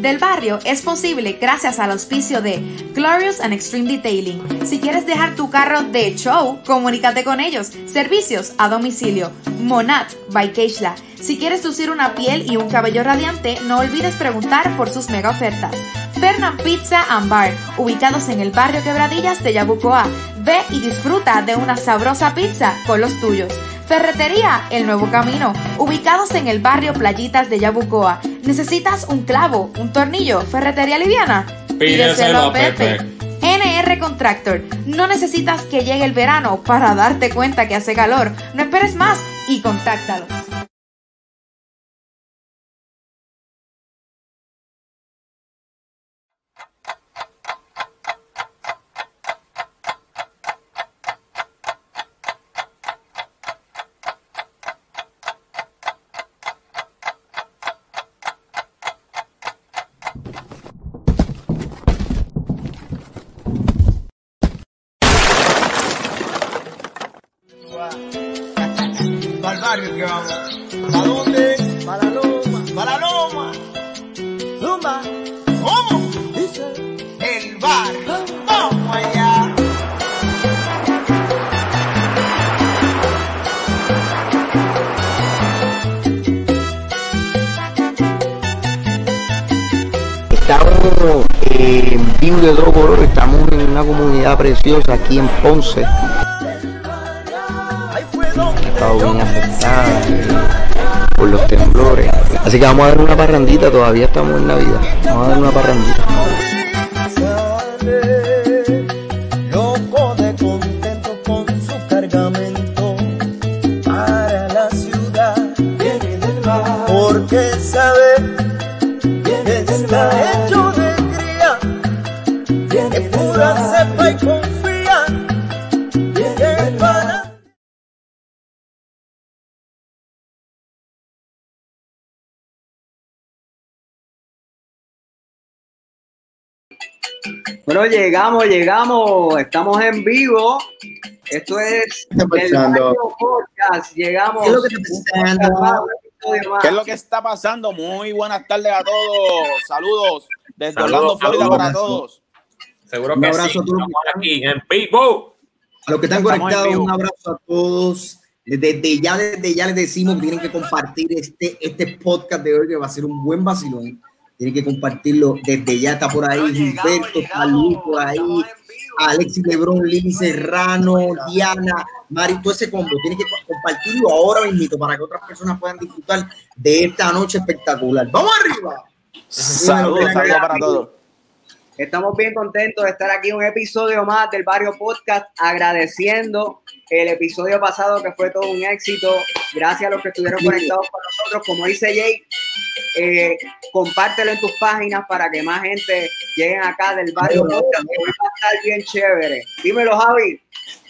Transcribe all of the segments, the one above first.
Del Barrio es posible gracias al auspicio de Glorious and Extreme Detailing. Si quieres dejar tu carro de show, comunícate con ellos. Servicios a domicilio. Monat by Keishla. Si quieres lucir una piel y un cabello radiante, no olvides preguntar por sus mega ofertas. Fernand Pizza and Bar, ubicados en el barrio Quebradillas de Yabucoa. Ve y disfruta de una sabrosa pizza con los tuyos. Ferretería El Nuevo Camino, ubicados en el barrio Playitas de Yabucoa. ¿Necesitas un clavo, un tornillo, ferretería liviana? Pídeselo a Pepe. NR Contractor, no necesitas que llegue el verano para darte cuenta que hace calor. No esperes más y contáctalo. Preciosa aquí en Ponce. Ha estado bien afectada por los temblores. Así que vamos a dar una parrandita, todavía estamos en Navidad. Vamos a dar una parrandita. Llegamos, llegamos, estamos en vivo. Esto es el Podcast. Llegamos. ¿Qué es lo que está un pasando? un episodio más. ¿Qué es lo que está pasando? Muy buenas tardes a todos. Saludos desde Saludos, Orlando, Florida saludos. para todos. Seguro Un que abrazo sí. a todos Estamos aquí en vivo. A los que están Estamos conectados, un abrazo a todos. Desde ya, desde ya les decimos que tienen que compartir este, este podcast de hoy, que va a ser un buen vacilón. Tienen que compartirlo desde ya. Está por ahí Gilberto, Luis por ahí, Alexis Lebrón, Lili Serrano, Diana, Mari, todo ese combo. Tienen que co- compartirlo ahora mismo para que otras personas puedan disfrutar de esta noche espectacular. ¡Vamos arriba! Saludos, saludos para todos. Estamos bien contentos de estar aquí un episodio más del Barrio Podcast, agradeciendo el episodio pasado que fue todo un éxito. Gracias a los que estuvieron conectados con nosotros. Como dice Jake, eh, compártelo en tus páginas para que más gente llegue acá del Barrio Podcast. que hoy va a estar bien chévere. Dímelo, Javi.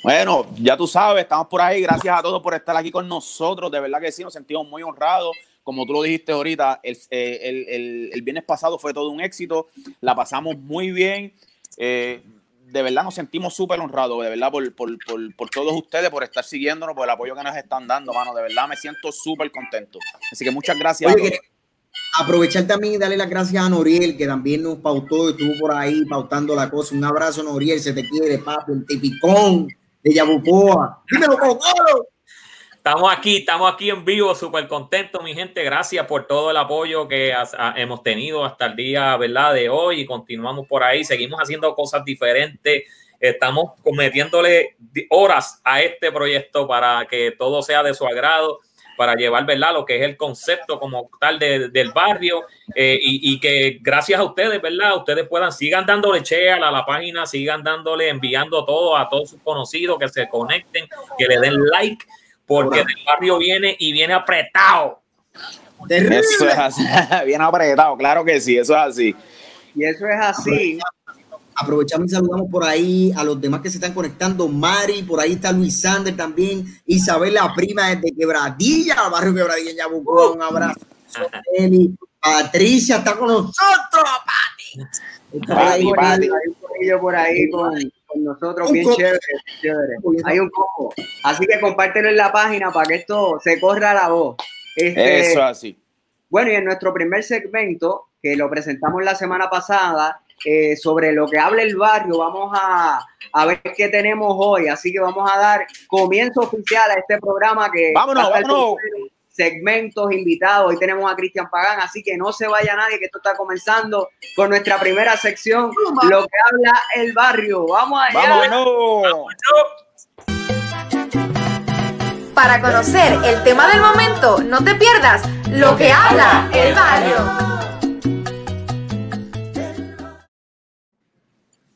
Bueno, ya tú sabes, estamos por ahí. Gracias a todos por estar aquí con nosotros. De verdad que sí, nos sentimos muy honrados. Como tú lo dijiste ahorita, el, eh, el- el- el viernes pasado fue todo un éxito. La pasamos muy bien. Eh, de verdad nos sentimos súper honrados, de verdad, por, por, por, por todos ustedes, por estar siguiéndonos, por el apoyo que nos están dando, mano. De verdad me siento súper contento. Así que muchas gracias. a todos. aprovechar también y darle las gracias a Noriel, que también nos pautó, estuvo por ahí pautando la cosa. Un abrazo, Noriel, se te quiere, papi, el tipicón de Yabucoa. Dímelo, Cocolo. Estamos aquí, estamos aquí en vivo, súper contentos, mi gente. Gracias por todo el apoyo que has- a- hemos tenido hasta el día, ¿verdad? De hoy y continuamos por ahí. Seguimos haciendo cosas diferentes. Estamos metiéndole di- horas a este proyecto para que todo sea de su agrado, para llevar, ¿verdad? Lo que es el concepto como tal de- del barrio eh, y, y que gracias a ustedes, ¿verdad? Ustedes puedan, sigan dándole share a la página, sigan dándole, enviando todo a todos sus conocidos, que se conecten, que le den like, porque el barrio viene y viene apretado. Terrible. Eso es así. Bien apretado, claro que sí, eso es así. Y eso es así. Aprovechamos y saludamos por ahí a los demás que se están conectando. Mari, por ahí está Luis Sander también. Isabel, la prima desde Quebradilla, barrio Quebradilla en Yabucoa. Un abrazo. Eli. Patricia está con nosotros, Pati. Por ahí, Pati. hay un corillo por ahí con, con nosotros, Un bien co- chévere, chévere. Hay un combo. Así que compártelo en la página para que esto se corra la voz. Este, Eso es así. Bueno, y en nuestro primer segmento, que lo presentamos la semana pasada, eh, sobre lo que habla el barrio, vamos a, a, ver qué tenemos hoy. Así que vamos a dar comienzo oficial a este programa que... Vámonos, vámonos. Segmentos invitados. Hoy tenemos a Cristian Pagán, así que no se vaya nadie, que esto está comenzando con nuestra primera sección, lo que habla el barrio. Vamos allá. Vámonos. Para conocer el tema del momento, no te pierdas lo que habla el barrio.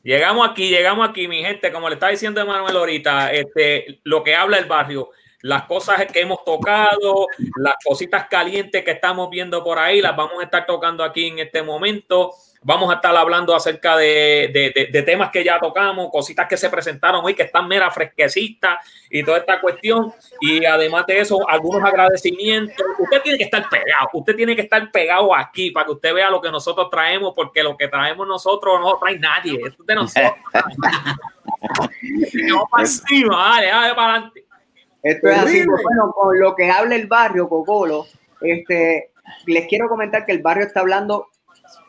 Llegamos aquí, llegamos aquí, mi gente, como le está diciendo Emanuel ahorita, este, lo que habla el barrio, las cosas que hemos tocado, las cositas calientes que estamos viendo por ahí, las vamos a estar tocando aquí en este momento. Vamos a estar hablando acerca de, de, de, de temas que ya tocamos, cositas que se presentaron hoy que están mera fresquecitas y toda esta cuestión. Y además de eso, algunos agradecimientos. Usted tiene que estar pegado, usted tiene que estar pegado aquí para que usted vea lo que nosotros traemos, porque lo que traemos nosotros no lo trae nadie. Esto es de nosotros. Vamos para encima, dale, dale para adelante. Esto es así, bueno, con lo que habla el barrio, Cocolo, este, les quiero comentar que el barrio está hablando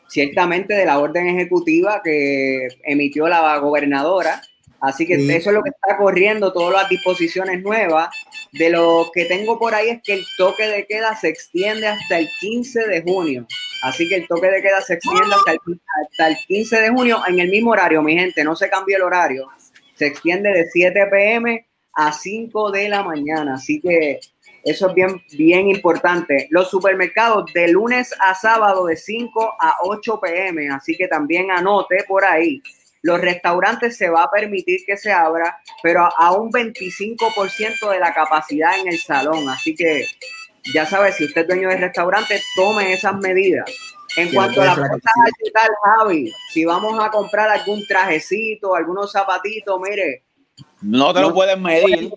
ciertamente de la orden ejecutiva que emitió la gobernadora, así que Sí. eso es lo que está corriendo, todas las disposiciones nuevas. De lo que tengo por ahí es que el toque de queda se extiende hasta el 15 de junio, así que el toque de queda se extiende hasta el, hasta el 15 de junio en el mismo horario, mi gente, no se cambia el horario, se extiende de 7 pm a 5 de la mañana. Así que eso es bien, bien importante. Los supermercados de lunes a sábado de 5 a 8 pm. Así que también anote por ahí. Los restaurantes se va a permitir que se abra, pero a, un 25% de la capacidad en el salón. Así que ya sabes, si usted es dueño de restaurante, tome esas medidas. En cuanto a la cosas al tal, Javi, si vamos a comprar algún trajecito, algunos zapatitos, mire, No te lo pueden medir.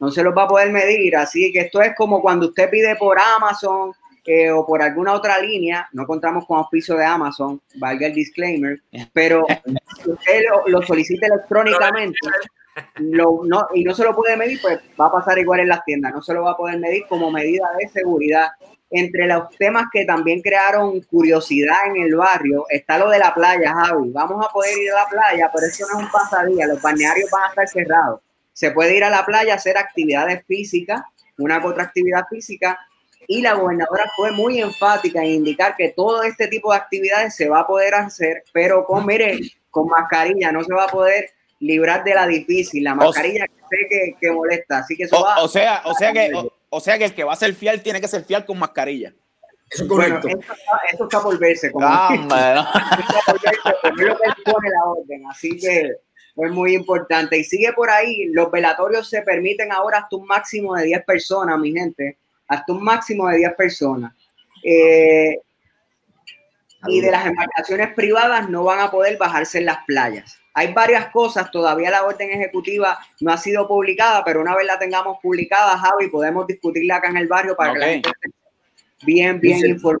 no se los va a poder medir. Así que esto es como cuando usted pide por Amazon eh, o por alguna otra línea, no contamos con auspicio de Amazon, valga el disclaimer, pero si usted lo, lo solicita electrónicamente lo- no, y no se lo puede medir, pues va a pasar igual en las tiendas, no se lo va a poder medir como medida de seguridad. Entre los temas que también crearon curiosidad en el barrio está lo de la playa, Javi. Vamos a poder ir a la playa, pero eso no es un pasadía, los balnearios van a estar cerrados. Se puede ir a la playa a hacer actividades físicas, una otra actividad física, y la gobernadora fue muy enfática en indicar que todo este tipo de actividades se va a poder hacer, pero con, mire, con mascarilla, no se va a poder librar de la difícil, la mascarilla que sé que, que molesta, así que eso va... O, o sea, o sea que, o, o sea que el que va a ser fiel tiene que ser fiel con mascarilla. Eso es Bueno, correcto. esto, está, esto está por verse, como Ah, bueno. está por verse, pero es lo que él pone la orden, así que es muy importante. Y sigue por ahí, los velatorios se permiten ahora hasta un máximo de 10 personas, mi gente, hasta un máximo de 10 personas. Eh, y de las embarcaciones privadas no van a poder bajarse en las playas. Hay varias cosas, todavía la orden ejecutiva no ha sido publicada, pero una vez la tengamos publicada, Javi, podemos discutirla acá en el barrio para que la gente esté bien, bien informada.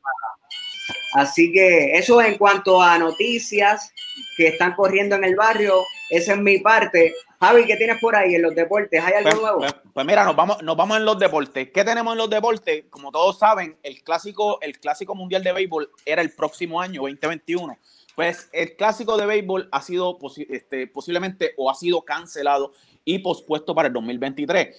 Así que eso en cuanto a noticias que están corriendo en el barrio, esa es mi parte. Javi, ¿qué tienes por ahí en los deportes? ¿Hay algo Pues, nuevo? pues- pues mira, nos vamos, nos vamos en los deportes. ¿Qué tenemos en los deportes? Como todos saben, el clásico, el clásico mundial de béisbol era el próximo año, 2021. Pues el clásico de béisbol ha sido este, posiblemente o ha sido cancelado y pospuesto para el 2023.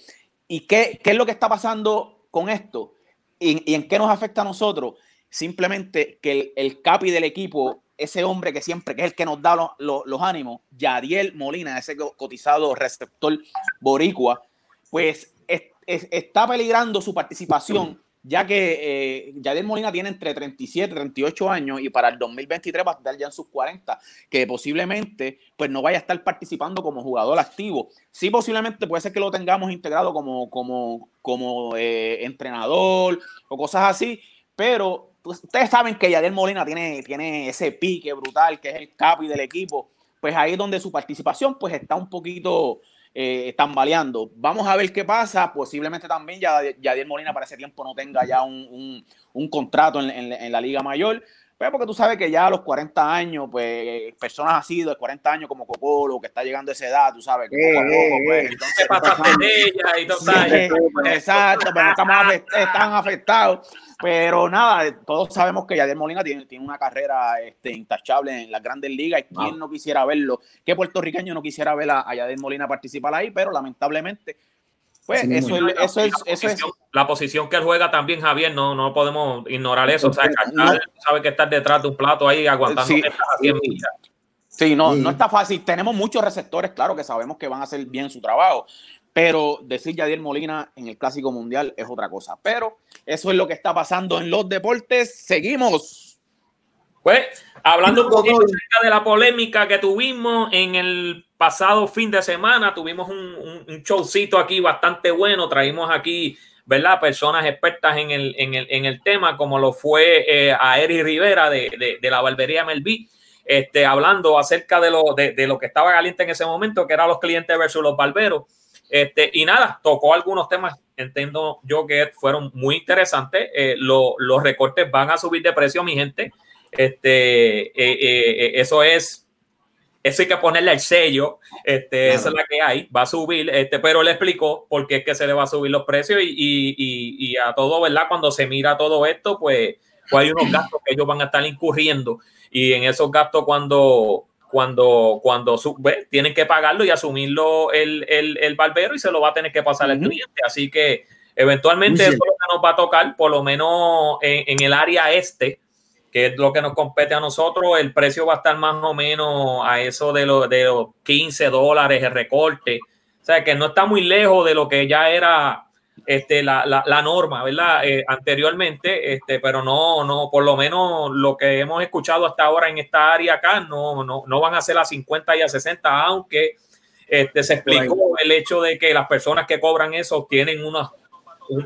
¿Y qué, qué es lo que está pasando con esto? ¿Y, en qué nos afecta a nosotros? Simplemente que el, capi del equipo, ese hombre que siempre, que es el que nos da los, los- ánimos, Yadiel Molina, ese co- cotizado receptor boricua, pues es- es- está peligrando su participación, ya que eh, Yadiel Molina tiene entre 37 y 38 años y para el 2023 va a estar ya en sus 40, que posiblemente pues no vaya a estar participando como jugador activo. Sí, posiblemente puede ser que lo tengamos integrado como, como, como eh, entrenador o cosas así, pero pues, ustedes saben que Yadiel Molina tiene, tiene ese pique brutal, que es el capi del equipo, pues ahí es donde su participación pues está un poquito eh, tambaleando. Vamos a ver qué pasa. Posiblemente también ya Yadier Molina para ese tiempo no tenga ya un, un- contrato en- en la Liga Mayor. Pues porque tú sabes que ya a los 40 años, pues personas así de 40 años como Cocolo, que está llegando a esa edad, tú sabes, que poco a poco, pues, entonces pasaste de ella y todo Sí, exacto, pero no estamos afect- están afectados. Pero nada, todos sabemos que Yadier Molina tiene, tiene una carrera este, intachable en las grandes ligas. Y quién no quisiera verlo? ¿Qué puertorriqueño no quisiera ver a, a Yadier Molina participar ahí? Pero lamentablemente, pues Sí, eso, es, eso, es, la, eso es. posición, la posición que él juega también, Javier, no, no podemos ignorar eso. O sea, No. Cachal sabe que estar detrás de un plato ahí aguantando Sí. a 100 millas. Sí, no, Sí. no está fácil. Tenemos muchos receptores, claro, que sabemos que van a hacer bien su trabajo. Pero decir Yadier Molina en el Clásico Mundial es otra cosa. Pero eso es lo que está pasando en los deportes. Seguimos. Pues, hablando un poquito acerca de la polémica que tuvimos en el pasado fin de semana, tuvimos un, un- un showcito aquí bastante bueno, traímos aquí, ¿verdad? Personas expertas en el, en el, en el tema, como lo fue eh, a Eri Rivera de, de- de la barbería Melví, este, hablando acerca de lo, de, de lo que estaba caliente en ese momento, que eran los clientes versus los barberos. Este, y nada, tocó algunos temas, entiendo yo que fueron muy interesantes. Eh, lo- los recortes van a subir de precio, mi gente. Este, eh, eh, eh, eso es, eso hay que ponerle el sello. Este, Esa es la que hay, va a subir. Este, pero él explicó por qué es que se le va a subir los precios y, y- y- y a todo, ¿verdad? Cuando se mira todo esto, pues, pues hay unos gastos que ellos van a estar incurriendo y en esos gastos cuando cuando cuando su- ve, tienen que pagarlo y asumirlo el, el, el barbero y se lo va a tener que pasar al Ujú. cliente. Así que eventualmente eso es lo que nos va a tocar, por lo menos en, en el área este, que es lo que nos compete a nosotros, el precio va a estar más o menos a eso de, lo, de los 15 dólares el recorte. O sea, que no está muy lejos de lo que ya era este, la, la, la norma, ¿verdad? Eh, anteriormente, este, pero no, no, por lo menos lo que hemos escuchado hasta ahora en esta área acá, no, no, no van a ser a 50 y a 60, aunque este, se explicó el hecho de que las personas que cobran eso tienen unos,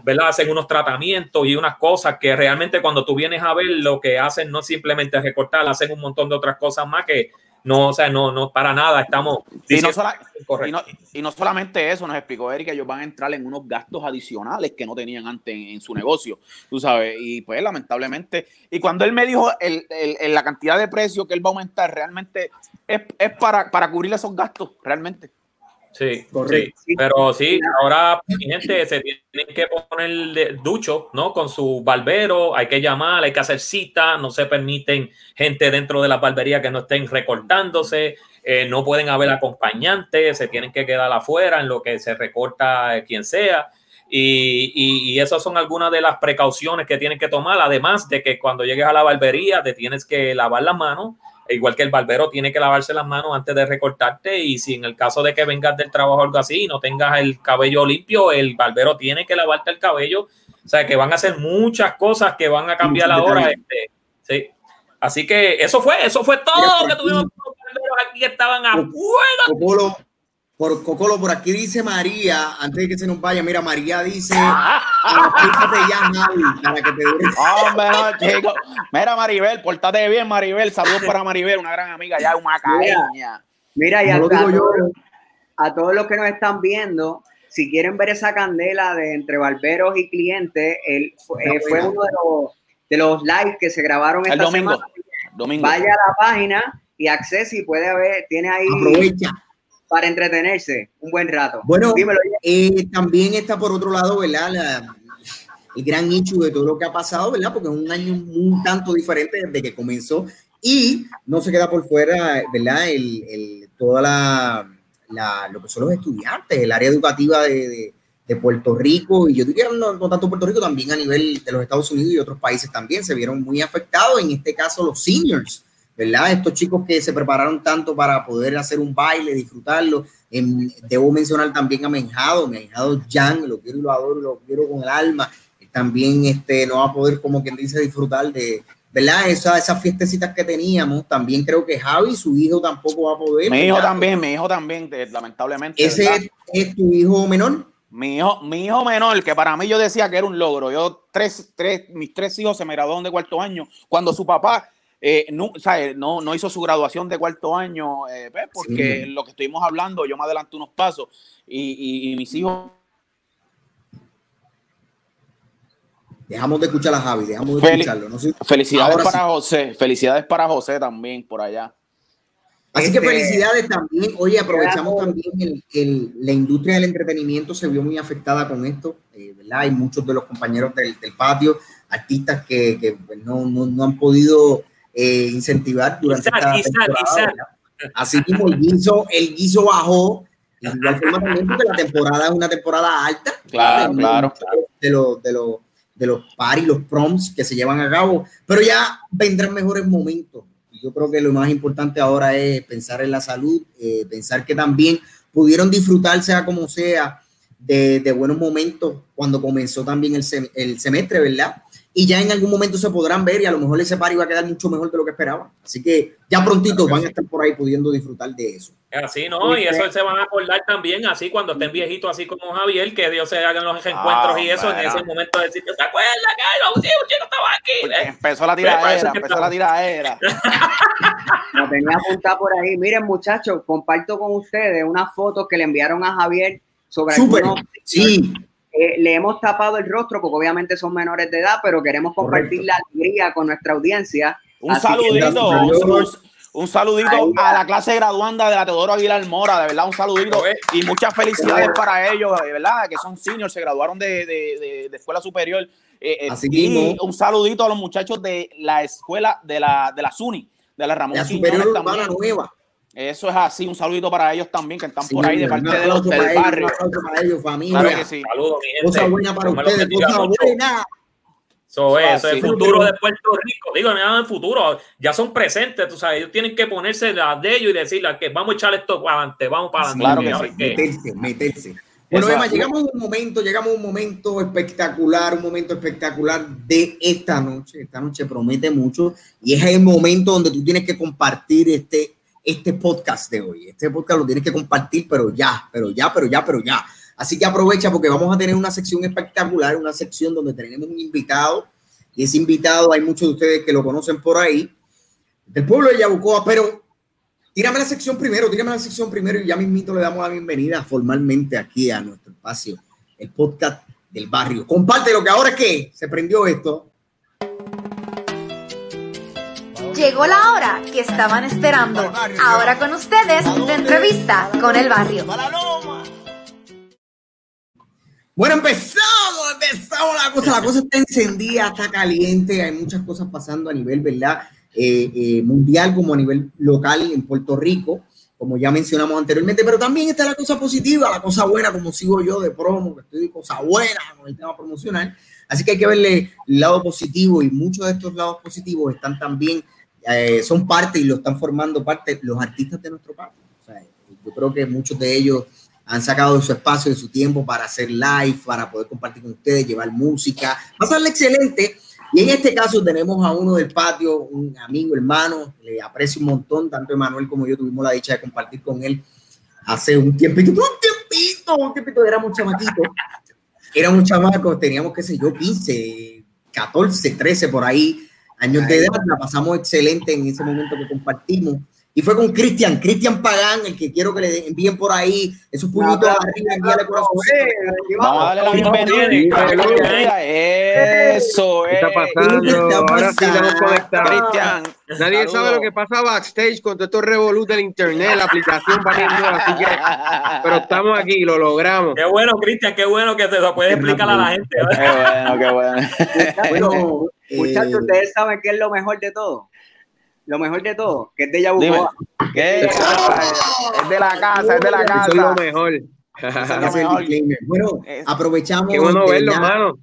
¿verdad? Hacen unos tratamientos y unas cosas que realmente cuando tú vienes a ver lo que hacen no simplemente es recortar, hacen un montón de otras cosas más que no, o sea, no, no, para nada estamos Y no, diciendo sola- correcto. y, no, y no solamente eso, nos explicó Eric que ellos van a entrar en unos gastos adicionales que no tenían antes en, en su negocio, tú sabes, y pues lamentablemente, y cuando él me dijo el, el- el- la cantidad de precio que él va a aumentar, realmente es, es para, para cubrir esos gastos, realmente. Sí, Correcto. sí, pero sí, ahora mi gente se tienen que poner de- ducho, ¿no? Con su barbero, hay que llamar, hay que hacer cita, no se permiten gente dentro de la barbería que no estén recortándose, eh, no pueden haber acompañantes, se tienen que quedar afuera en lo que se recorta eh, quien sea. Y, y, y esas son algunas de las precauciones que tienen que tomar, además de que cuando llegues a la barbería te tienes que lavar las manos, igual que el barbero tiene que lavarse las manos antes de recortarte y si en el caso de que vengas del trabajo o algo así y no tengas el cabello limpio, el barbero tiene que lavarte el cabello. O sea, que van a hacer muchas cosas que van a cambiar ahora. Este, sí. Así que eso fue, eso fue todo lo que tuvimos los barberos aquí que estaban a fuego. Por Cocolo, por aquí dice María, antes de que se nos vaya, mira, María dice, ya, Javi, para que te dure. Hombre, no, chico. Mira, Maribel, portate bien, Maribel. Saludos para Maribel, una gran amiga ya, una caeña. Mira, y No a, lo a digo yo. todos, a todos los que nos están viendo, si quieren ver esa candela de entre barberos y clientes, él fue, eh, fue uno de los, de los lives que se grabaron El esta domingo. semana. Domingo. Vaya a la página y accese y puede ver, tiene ahí Aprovecha. Para entretenerse un buen rato. Bueno, Dímelo, Eh, también está por otro lado, ¿verdad? La- el gran hecho de todo lo que ha pasado, ¿verdad? Porque es un año un tanto diferente desde que comenzó y no se queda por fuera, ¿verdad? El, el- toda la, la- lo que son los estudiantes, el área educativa de, de- de Puerto Rico y yo diría no, no tanto Puerto Rico, también a nivel de los Estados Unidos y otros países también se vieron muy afectados, en este caso los seniors, ¿verdad? Estos chicos que se prepararon tanto para poder hacer un baile, disfrutarlo. Em, debo mencionar también a Menjado, Menjado Jan, lo quiero y lo adoro lo quiero con el alma. También este, no va a poder, como quien dice, disfrutar de, ¿verdad? Esa, esas fiestecitas que teníamos. También creo que Javi, su hijo, tampoco va a poder. Mi hijo ¿verdad? también, mi hijo también, lamentablemente. ¿Ese es tu hijo menor? Mi hijo, mi hijo menor, que para mí yo decía que era un logro. Yo, tres, tres, mis tres hijos se me graduaron de cuarto año. Cuando su papá eh, no, sabe, no, no hizo su graduación de cuarto año, eh, pues, porque Sí. lo que estuvimos hablando, yo me adelanté unos pasos y, y- y mis hijos Dejamos de escuchar a Javi, dejamos de Fel- escucharlo. No sé- Felicidades Ahora para sí. José, felicidades para José también por allá. Así que Este- felicidades también. Oye, aprovechamos también el, el- la industria del entretenimiento se vio muy afectada con esto, eh, ¿verdad? Hay muchos de los compañeros del, del patio, artistas que, que, pues, no, no, no han podido eh, incentivar durante Quizá, esta temporada. Así como el guiso, el guiso bajó, de igual forma también porque la temporada es una temporada alta. Claro, claro. De los, de los, de los paris, los proms que se llevan a cabo, pero ya vendrán mejores momentos. Yo creo que lo más importante ahora es pensar en la salud, eh, pensar que también pudieron disfrutar, sea como sea, de, de buenos momentos cuando comenzó también el, sem- el semestre, ¿verdad? Y ya en algún momento se podrán ver y a lo mejor ese par iba a quedar mucho mejor de lo que esperaban. Así que ya prontito van a estar por ahí pudiendo disfrutar de eso. Es Así, ¿no? Y eso se van a acordar también, así cuando estén viejitos, así como Javier, que Dios se hagan los reencuentros y eso, en ese momento de decir, ¿te acuerdas que un chico estaba aquí? Porque Eh, empezó la tiradera, empezó la tiradera. Lo tenía apuntado por ahí. Miren, muchachos, comparto con ustedes unas fotos que le enviaron a Javier sobre algunos. sí, Eh, le hemos tapado el rostro porque obviamente son menores de edad, pero queremos compartir Correcto. la alegría con nuestra audiencia. Un Así saludito, un, un- un saludito a la clase graduanda de la Teodoro Aguilar Mora, de verdad, un saludito y muchas felicidades para ellos, de verdad, que son seniors, se graduaron de, de- de- de escuela superior. Eh, eh, Así y mismo. un saludito a los muchachos de la escuela de la, de la SUNY, de la Ramón la Quiñones superior también. urbana nueva. Eso es así, un saludito para ellos también, que están Sí, por ahí de parte de los del para ellos, barrio. Un aplauso para ellos, familia. Claro que sí. Saludos, mi gente. Cosa buena para ustedes, cosa buena. Eso es, Ah, eso es el futuro de Puerto Rico. Digo, no en el futuro, ya son presentes, tú sabes, ellos tienen que ponerse la de ellos y decirle que vamos a echar esto para adelante, vamos para adelante. Claro que A sí. Meterse, meterse. Bueno, Emma, llegamos a un momento, llegamos a un momento espectacular, un momento espectacular de esta noche. Esta noche promete mucho y es el momento donde tú tienes que compartir este, este podcast de hoy. Este podcast lo tienes que compartir, pero ya, pero ya, pero ya, pero ya. Así que aprovecha porque vamos a tener una sección espectacular, una sección donde tenemos un invitado y ese invitado hay muchos de ustedes que lo conocen por ahí, del pueblo de Yabucoa, pero Tírame la sección primero, tírame la sección primero y ya mismito le damos la bienvenida formalmente aquí a nuestro espacio, el podcast del barrio. Comparte lo que ahora que se prendió esto. Llegó la hora que estaban esperando. Ahora con ustedes, la entrevista con el barrio. Bueno, empezamos, empezamos la cosa, la cosa está encendida, está caliente, hay muchas cosas pasando a nivel, ¿verdad? Eh, eh, mundial como a nivel local en Puerto Rico, como ya mencionamos anteriormente, pero también está la cosa positiva, la cosa buena, como sigo yo de promo, que estoy de cosa buena con el tema promocional, así que hay que verle el lado positivo y muchos de estos lados positivos están también, eh, son parte y lo están formando parte los artistas de nuestro país. O sea, yo creo que muchos de ellos han sacado de su espacio, de su tiempo para hacer live, para poder compartir con ustedes, llevar música, pasarle excelente. Y en este caso tenemos a uno del patio, un amigo, hermano, le aprecio un montón, tanto Emanuel como yo tuvimos la dicha de compartir con él hace un tiempito, un tiempito, un tiempito, éramos chamaquitos, éramos chamacos, teníamos, qué sé yo, 15, 14, 13 por ahí, años de edad, la pasamos excelente en ese momento que compartimos. Y fue con Cristian, Cristian Pagán, el que quiero que le envíen por ahí esos puñitos arriba, envíale corazón. Vamos a darle la bienvenida. Eso, ¿Qué está eh. pasando? Ahora sí estamos conectados. Cristian. Nadie sabe lo que pasa backstage con todo estos revolú del internet, la aplicación valiendo, así que, pero estamos aquí, lo logramos. Qué bueno, Cristian, qué bueno que se lo puede explicar a la gente. Qué bueno, qué bueno. Bueno, Muchachos, eh, ustedes saben qué es lo mejor de todo. Lo mejor de todo, que es de Yabucoa. ¿Qué? Es de la casa, es de la Eso es lo casa. mejor. es. Bueno, aprovechamos. Qué bueno verlo, hermano.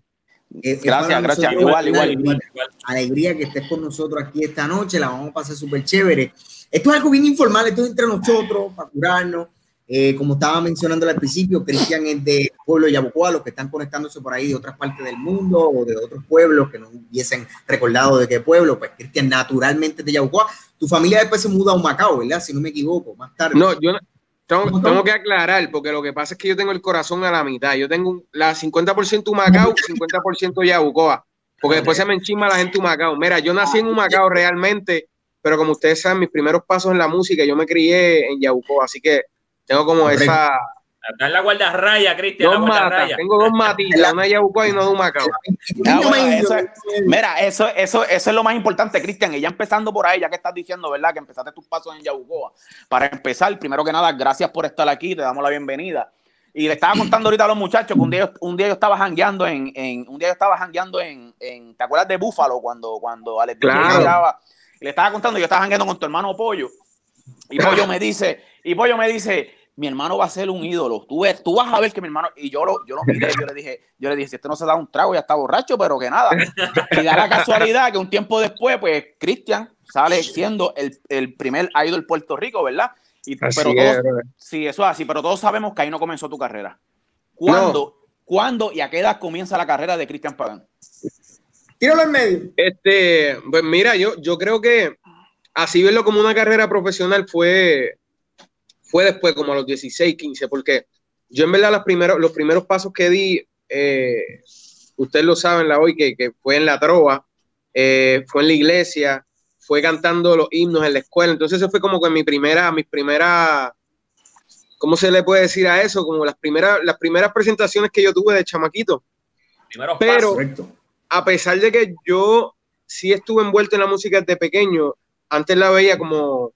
eh, es Gracias, gracias. Igual, igual. Alegría, alegría que estés con nosotros aquí esta noche. La vamos a pasar súper chévere. Esto es algo bien informal, esto es entre nosotros, para curarnos. Eh, como estaba mencionando al principio, Cristian es de pueblo de Yabucoa, los que están conectándose por ahí de otras partes del mundo o de otros pueblos que no hubiesen recordado de qué pueblo, pues Cristian naturalmente es de Yabucoa. Tu familia después se muda a Humacao, ¿verdad? Si no me equivoco, más tarde. No, yo no- tengo, ¿Cómo, tengo que aclarar, porque lo que pasa es que yo tengo el corazón a la mitad. Yo tengo un- la 50% Humacao, 50% Yabucoa, porque después se me enchisma la gente Humacao. Mira, yo nací en Humacao realmente, pero como ustedes saben, mis primeros pasos en la música, yo me crié en Yabucoa, así que tengo como Correcto. esa, Está en la guardarraya, Cristian. Dos matas, tengo dos matitas, una Yabucoa y una de Humacao. Ah, bueno, eso es- mira, eso, eso, eso es lo más importante, Cristian. Y ya empezando por ahí, ya que estás diciendo, ¿verdad? Que empezaste tus pasos en Yabucoa. Para empezar, primero que nada, gracias por estar aquí, te damos la bienvenida. Y le estaba contando ahorita a los muchachos que un día, un día yo estaba jangueando en, en- un día yo estaba jangueando en, en- ¿te acuerdas de Búfalo? Cuando, cuando Alex Claro. Y le estaba contando, yo estaba jangueando con tu hermano Pollo. Y Pollo me dice, y Pollo me dice, mi hermano va a ser un ídolo. Tú, ves, tú vas a ver que mi hermano, y yo lo, yo lo miré, yo le dije, yo le dije, si este no se da un trago, ya está borracho, pero que nada. Y da la casualidad que un tiempo después, pues, Cristian sale siendo el, el primer idol de Puerto Rico, ¿verdad? Y, Así pero todos, sí, eso es así, pero todos sabemos que ahí no comenzó tu carrera. ¿Cuándo, ¿cuándo y a qué edad comienza la carrera de Cristian Pagán? Tíralo en medio. Este, pues mira, yo, yo creo que así verlo como una carrera profesional fue, fue después, como a los 16, 15, porque yo en verdad los primeros, los primeros pasos que di, eh, ustedes lo saben la hoy, que, que fue en la trova, eh, fue en la iglesia, fue cantando los himnos en la escuela, entonces eso fue como que mi primera, mis primeras, ¿cómo se le puede decir a eso? Como las primeras, las primeras presentaciones que yo tuve de chamaquito. Primeros Pero- pasos. A pesar de que yo sí estuve envuelto en la música desde pequeño, antes la veía como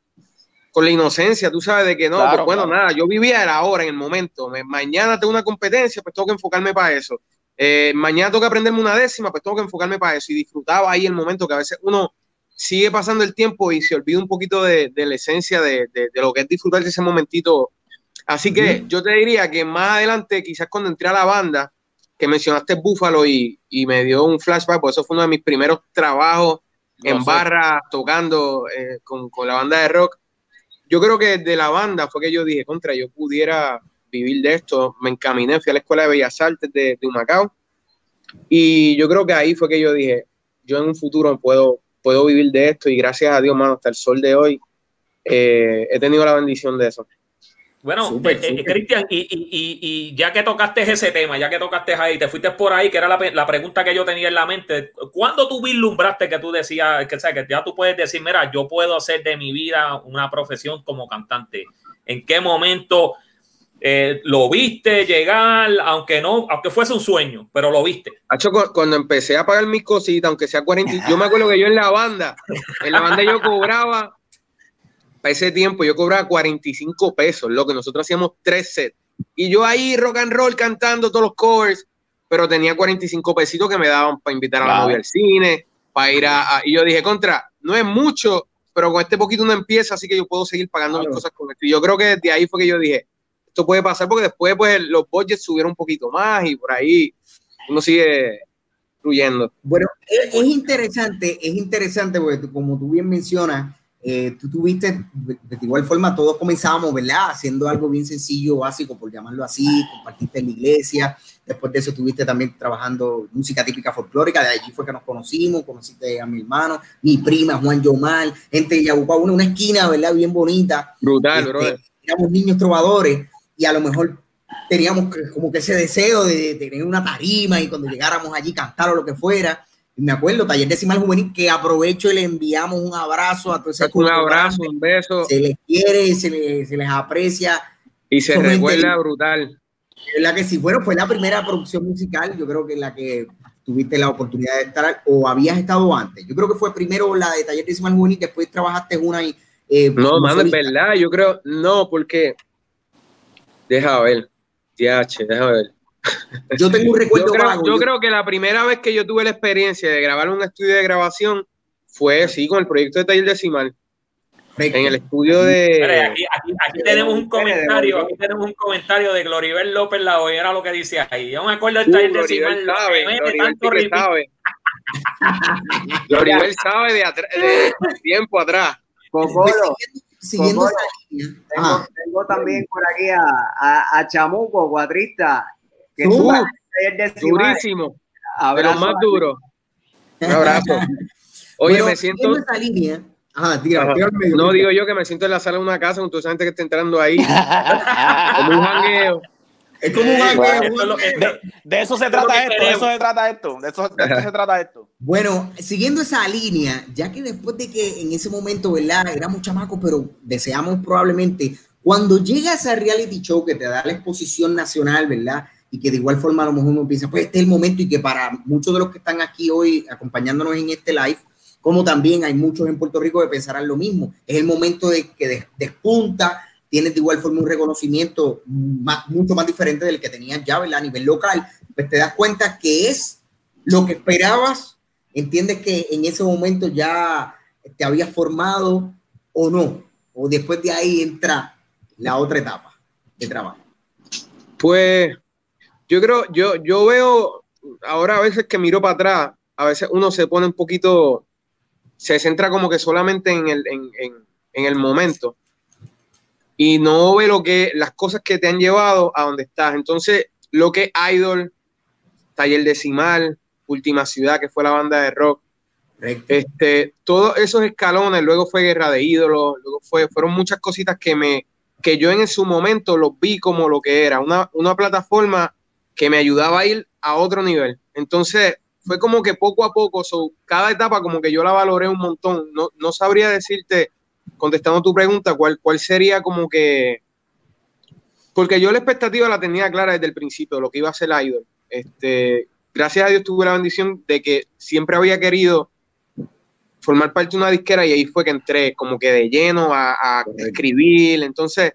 con la inocencia, tú sabes, de que no, Claro, pues bueno, claro. nada, yo vivía el ahora, en el momento. Me- mañana tengo una competencia, pues tengo que enfocarme para eso. Eh, mañana tengo que aprenderme una décima, pues tengo que enfocarme para eso. Y disfrutaba ahí el momento que a veces uno sigue pasando el tiempo y se olvida un poquito de, de la esencia de, de- de lo que es disfrutar de ese momentito. Así que yo te diría que más adelante, quizás cuando entré a la banda, que mencionaste Búfalo y, y me dio un flashback, pues eso fue uno de mis primeros trabajos en sé. barra, tocando eh, con, con la banda de rock. Yo creo que de la banda fue que yo dije, contra, yo pudiera vivir de esto. Me encaminé, fui a la Escuela de Bellas Artes de, de Humacao y yo creo que ahí fue que yo dije, yo en un futuro puedo, puedo vivir de esto y gracias a Dios, mano, hasta el sol de hoy eh, he tenido la bendición de eso. Bueno, Súper, eh, eh, súper. Cristian, y, y- y- ya que tocaste ese tema, ya que tocaste ahí, te fuiste por ahí, que era la, la pregunta que yo tenía en la mente, ¿cuándo tú vislumbraste que tú decías, que, o sea, que ya tú puedes decir, mira, yo puedo hacer de mi vida una profesión como cantante? ¿En qué momento eh, lo viste llegar, aunque no, aunque fuese un sueño, pero lo viste? Hacho, cu- cuando empecé a pagar mis cositas, aunque sea 40, yo me acuerdo que yo en la banda, en la banda yo cobraba, para ese tiempo yo cobraba 45 pesos, lo que nosotros hacíamos tres sets. Y yo ahí rock and roll cantando todos los covers, pero tenía 45 pesitos que me daban para invitar a la Wow. novia al cine, para ir a, a- Y yo dije, contra, no es mucho, pero con este poquito uno empieza, así que yo puedo seguir pagando mis Claro. cosas con esto. Y yo creo que desde ahí fue que yo dije, esto puede pasar porque después pues los budgets subieron un poquito más y por ahí uno sigue fluyendo. Bueno, es, es interesante, es interesante porque tú- como tú bien mencionas, eh, tú tuviste, de, de igual forma todos comenzábamos, ¿verdad? Haciendo algo bien sencillo, básico, por llamarlo así, compartiste en la iglesia, después de eso estuviste también trabajando música típica folclórica, de allí fue que nos conocimos, conociste a mi hermano, mi prima, Juan Yomal, gente de Yabucoa, una, una esquina, ¿verdad? Bien bonita. Brutal, Este, brother. éramos niños trovadores y a lo mejor teníamos como que ese deseo de, de tener una tarima y cuando llegáramos allí cantar o lo que fuera. Me acuerdo, Taller Decimal Juvenil, que aprovecho y le enviamos un abrazo a todos esos Un abrazo, un beso Se les quiere, se les, se les aprecia. y se Son recuerda gente- brutal. Verdad que sí, bueno, fue la primera producción musical, yo creo que en la que tuviste la oportunidad de estar, o habías estado antes. Yo creo que fue primero la de Taller Decimal Juvenil, después trabajaste una y... eh, No, mano, es verdad. Yo creo, no, porque. Deja ver. TH, deja ver. Yo tengo un Yo recuerdo creo, vago, yo yo- creo que la primera vez que yo tuve la experiencia de grabar un estudio de grabación fue, sí, con el proyecto de Taller Decimal, Correcto. en el estudio de. aquí, aquí- aquí tenemos un comentario, aquí tenemos un comentario de Gloribel López La era lo que dice ahí. Yo me acuerdo del Uh, taller de Gloribel Simán, sabe, Gloribel tanto sí sabe. Gloribel sabe de, de tiempo atrás. Cocolo, siguiendo Cocolo, esa línea. tengo, Ajá. tengo también por aquí a, a, a Chamuco, cuatrista, decimal. Durísimo, Abrazo más a- duros. Un abrazo. Oye, Bueno, me siento. siguiendo esa línea. Ajá, tira, Ajá. tira medio. No digo yo que me siento en la sala de una casa con toda esa gente que está entrando ahí, como un jangueo. Es como un jangueo, De, de eso se Eso trata esto, de eso se trata esto, de eso, de esto se trata esto. Bueno, siguiendo esa línea, ya que después de que en ese momento, ¿verdad? Éramos chamacos, pero deseamos probablemente Cuando llega ese reality show que te da la exposición nacional, ¿verdad? Y que de igual forma a lo mejor uno piensa, pues este es el momento y que para muchos de los que están aquí hoy acompañándonos en este live, como también hay muchos en Puerto Rico que pensarán lo mismo, es el momento de que despunta, tienes de igual forma un reconocimiento más, mucho más diferente del que tenías ya ¿verdad? a nivel local, pues te das cuenta que es lo que esperabas, entiendes que en ese momento ya te habías formado o no, o después de ahí entra la otra etapa de trabajo. Pues yo creo, yo, yo veo ahora a veces que miro para atrás, a veces uno se pone un poquito, se centra como que solamente en el, en, en, en el momento y no ve lo que las cosas que te han llevado a donde estás. Entonces, lo que Idol, Taller Decimal, Última Ciudad, que fue la banda de rock, este, todos esos escalones, luego fue Guerra de Ídolos, luego fue, fueron muchas cositas que me que yo en su momento los vi como lo que era, una, una plataforma que me ayudaba a ir a otro nivel. Entonces, fue como que poco a poco, cada etapa como que yo la valoré un montón. No, no sabría decirte contestando tu pregunta, ¿cuál, ¿cuál sería como que... Porque yo la expectativa la tenía clara desde el principio, lo que iba a ser Idol. Este, gracias a Dios tuve la bendición de que siempre había querido formar parte de una disquera y ahí fue que entré como que de lleno a, escribir. Entonces,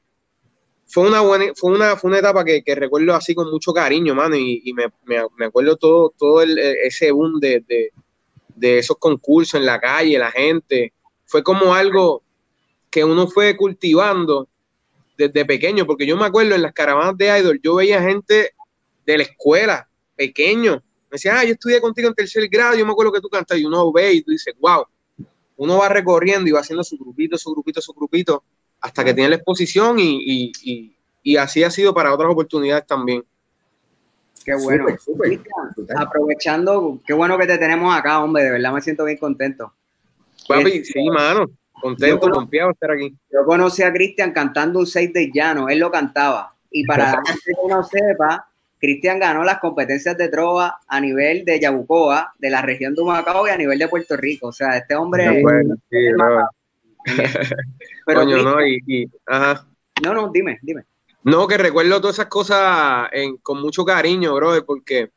fue una buena, fue una, fue una etapa que, que recuerdo así con mucho cariño, mano, y, y me, me, me, acuerdo todo, todo el, ese boom de, de, de, esos concursos en la calle, la gente. Fue como algo, que uno fue cultivando desde pequeño, porque yo me acuerdo en las caravanas de Idol, yo veía gente de la escuela, pequeño, me decía, ah, yo estudié contigo en tercer grado, yo me acuerdo que tú cantas, y uno ve y tú dices, wow, uno va recorriendo y va haciendo su grupito, su grupito, su grupito, hasta que tiene la exposición y, y, y, así ha sido para otras oportunidades también. Qué bueno. aprovechando, qué bueno que te tenemos acá, hombre, de verdad me siento bien contento. Papi, sí, mano. Contento, confiado estar aquí. Yo conocí a Cristian cantando un 6 de llano, él lo cantaba. Y para que no sepa, Cristian ganó las competencias de trova a nivel de Yabucoa, de la región de Humacao y a nivel de Puerto Rico. O sea, este hombre. Pero Coño, no, y, ajá. No, no, dime, dime. No, que recuerdo todas esas cosas con mucho cariño, bro, porque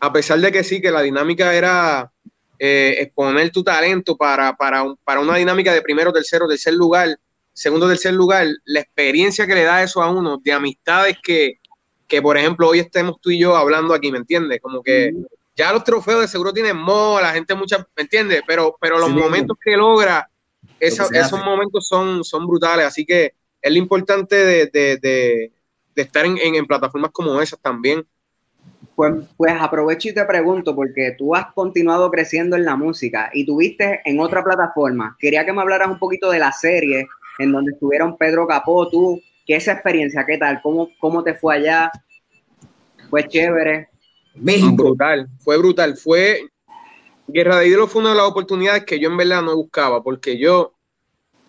a pesar de que sí, que la dinámica era eh, exponer tu talento para, para, para, una dinámica de primero, tercero, tercer lugar, segundo, tercer lugar, la experiencia que le da eso a uno, de amistades que, que por ejemplo, hoy estemos tú y yo hablando aquí, ¿me entiendes? Como que ya los trofeos de seguro tienen mo, la gente mucha, ¿me entiendes? Pero, pero los momentos que logra, esos momentos son, son brutales, así que es lo importante de, de, de, de estar en, en, en plataformas como esas también. Pues, pues aprovecho y te pregunto, porque tú has continuado creciendo en la música y tuviste en otra plataforma. Quería que me hablaras un poquito de la serie en donde estuvieron Pedro Capó, tú, ¿qué esa experiencia? ¿Qué tal? ¿Cómo, cómo te fue allá? ¿Fue chévere? Brutal, fue brutal. Fue. Guerra de Ídolos fue una de las oportunidades que yo en verdad no buscaba, porque yo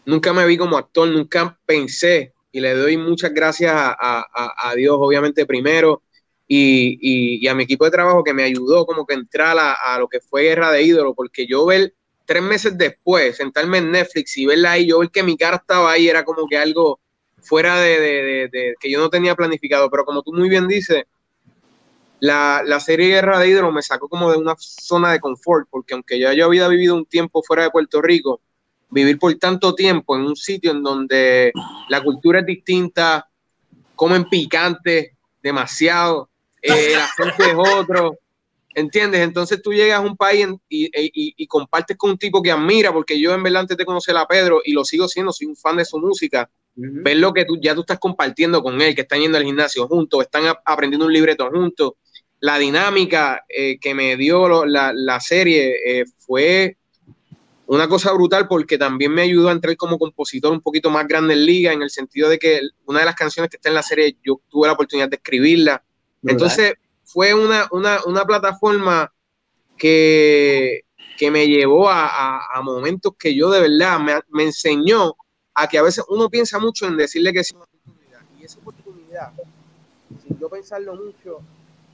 nunca me vi como actor, nunca pensé, y le doy muchas gracias a, a, a Dios, obviamente, primero y, a mi equipo de trabajo que me ayudó como que entrar a, lo que fue Guerra de Ídolo, porque yo ver tres meses después, sentarme en Netflix y verla ahí, yo ver que mi cara estaba ahí, era como que algo fuera de, que yo no tenía planificado, pero como tú muy bien dices, la, la, serie Guerra de Ídolo me sacó como de una zona de confort, porque aunque ya yo había vivido un tiempo fuera de Puerto Rico, vivir por tanto tiempo en un sitio en donde la cultura es distinta, comen picante demasiado, eh, la gente es otro, ¿entiendes? Entonces tú llegas a un país y, y, y, compartes con un tipo que admira, porque yo en verdad antes de conocer a Pedro y lo sigo siendo, soy un fan de su música, ver lo que tú ya tú estás compartiendo con él, que están yendo al gimnasio juntos, están aprendiendo un libreto juntos, la dinámica eh, que me dio lo, la, la, serie eh, fue una cosa brutal porque también me ayudó a entrar como compositor un poquito más grande en liga, en el sentido de que una de las canciones que está en la serie yo tuve la oportunidad de escribirla entonces fue una, una, una plataforma que, que, me llevó a, a, a, momentos que yo de verdad me, me, enseñó a que a veces uno piensa mucho en decirle que una oportunidad. Y esa oportunidad, sin yo pensarlo mucho,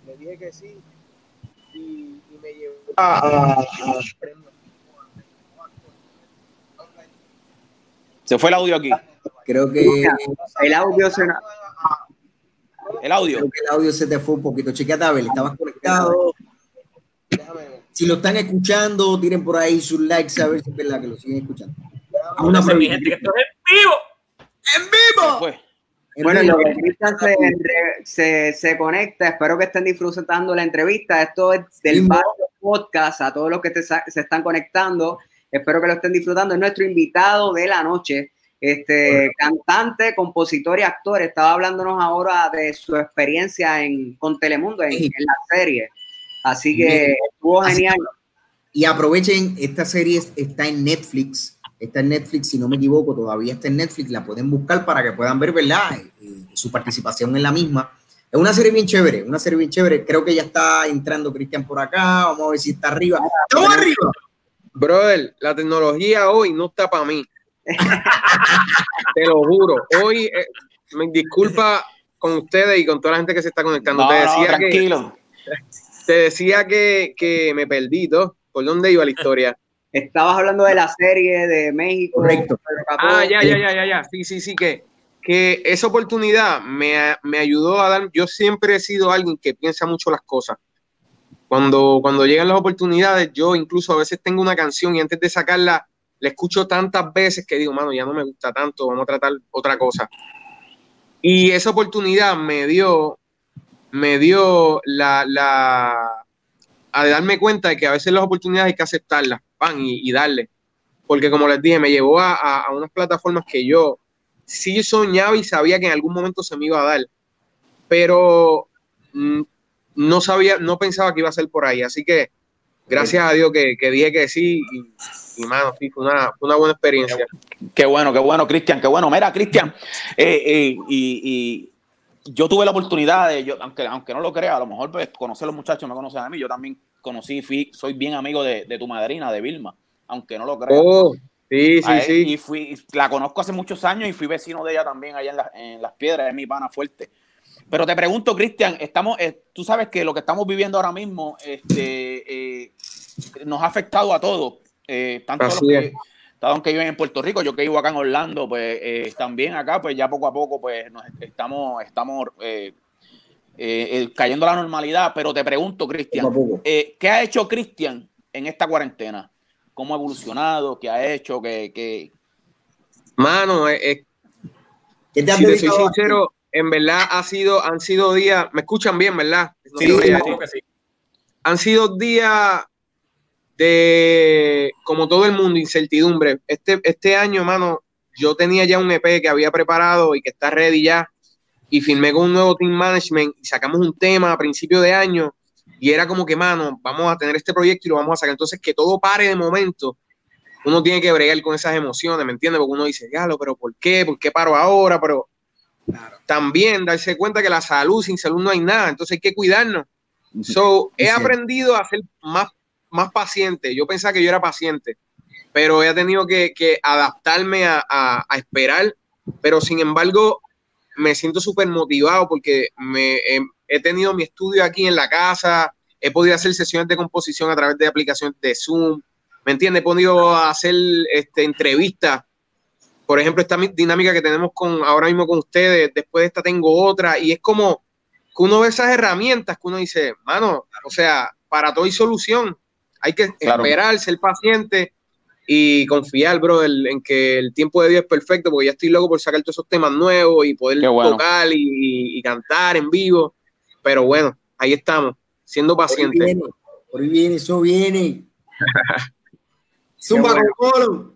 le dije que sí y, y me llevó a, a se fue el audio aquí. Creo que El audio se... El audio. Creo que el audio se te fue un poquito. Chequeate a ver, estabas conectado. Si lo están escuchando, tiren por ahí sus likes a ver si es verdad que lo siguen escuchando. Una mi gente, que esto es en vivo. ¡En vivo! Bueno, lo que Cristian se, se, se conecta, espero que estén disfrutando la entrevista. Esto es del Barrio Podcast, a todos los que te se están conectando. Espero que lo estén disfrutando. Es nuestro invitado de la noche, este cantante, compositor y actor. Estaba hablándonos ahora de su experiencia en, con Telemundo en, Sí. en la serie. Así que estuvo genial. Y aprovechen, esta serie está en Netflix. Está en Netflix, si no me equivoco, todavía está en Netflix. La pueden buscar para que puedan ver, ¿verdad? Eh, su participación en la misma. Es una serie bien chévere, una serie bien chévere. Creo que ya está entrando Cristian por acá. Vamos a ver si está arriba. ¡Estamos arriba! Brother, la tecnología hoy no está para mí. Te lo juro. Hoy, eh, me disculpa con ustedes y con toda la gente que se está conectando. no, te no, decía, que, tranquilo. te decía que, que me perdí, ¿no? ¿Por dónde iba la historia? Estabas hablando de la serie de México. Correcto. Ah, ya, ya, ya, ya, ya. Sí, sí, sí, que, que esa oportunidad me, me ayudó a dar. Yo siempre he sido alguien que piensa mucho las cosas. Cuando, cuando llegan las oportunidades, yo incluso a veces tengo una canción y antes de sacarla, la escucho tantas veces que digo, mano, ya no me gusta tanto, vamos a tratar otra cosa. Y esa oportunidad me dio, me dio la, la, a darme cuenta de que a veces las oportunidades hay que aceptarlas, pan, y, y darle porque como les dije, me llevó a, a- unas plataformas que yo sí soñaba y sabía que en algún momento se me iba a dar, pero mm, no sabía, no pensaba que iba a ser por ahí, así que gracias a Dios que, que dije que sí y, y, mano, sí, fue una, fue una buena experiencia. Qué bueno, qué bueno, Cristian, qué bueno. Mira, Cristian, eh, eh, y, y yo tuve la oportunidad de, yo, aunque, aunque no lo crea, a lo mejor pues, conocer a los muchachos me conocen a mí, yo también conocí, fui, soy bien amigo de, de tu madrina, de Vilma, aunque no lo crea. Oh, sí, sí, él, sí. Y fui, la conozco hace muchos años y fui vecino de ella también allá en, la- en Las Piedras, es mi pana fuerte. Pero te pregunto, Cristian, estamos, eh, tú sabes que lo que estamos viviendo ahora mismo este, eh, nos ha afectado a todos, eh, tanto los que, tanto que viven en Puerto Rico, yo que vivo acá en Orlando, pues eh, también acá, pues ya poco a poco, pues nos estamos, estamos eh, eh, eh, cayendo a la normalidad. Pero te pregunto, Cristian, eh, ¿qué ha hecho Cristian en esta cuarentena? ¿Cómo ha evolucionado? ¿Qué ha hecho? ¿Qué, qué... Mano, eh, eh, ¿Qué te has si te soy sincero, en verdad ha sido, han sido días, me escuchan bien, ¿verdad? No Sí, sí, que han sido días de, como todo el mundo, incertidumbre. Este, este año, mano, yo tenía ya un EP que había preparado y que está ready ya, y firmé con un nuevo team management y sacamos un tema a principio de año, y era como que, mano, vamos a tener este proyecto y lo vamos a sacar. Entonces, que todo pare de momento, uno tiene que bregar con esas emociones, ¿me entiendes? Porque uno dice, lo pero ¿por qué? ¿Por qué paro ahora? Pero también darse cuenta que la salud, sin salud no hay nada, entonces hay que cuidarnos. So, he Sí. aprendido a ser más, más paciente. Yo pensaba que yo era paciente, pero he tenido que, que adaptarme a, a- a esperar. Pero sin embargo, me siento súper motivado porque me, he, he tenido mi estudio aquí en la casa, he podido hacer sesiones de composición a través de aplicaciones de Zoom, ¿me entiendes? He podido hacer este, entrevistas. Por ejemplo, esta mi- dinámica que tenemos con ahora mismo con ustedes, después de esta tengo otra, y es como que uno ve esas herramientas que uno dice, mano, o sea, para todo hay solución. Hay que Claro. esperar, ser paciente y confiar, bro, el- en que el tiempo de Dios es perfecto, porque ya estoy loco por sacar todos esos temas nuevos y poder bueno. tocar y, y cantar en vivo. Pero bueno, ahí estamos, siendo Por ahí pacientes. viene, por ahí viene, eso viene. Zumba Qué bueno. con Colo.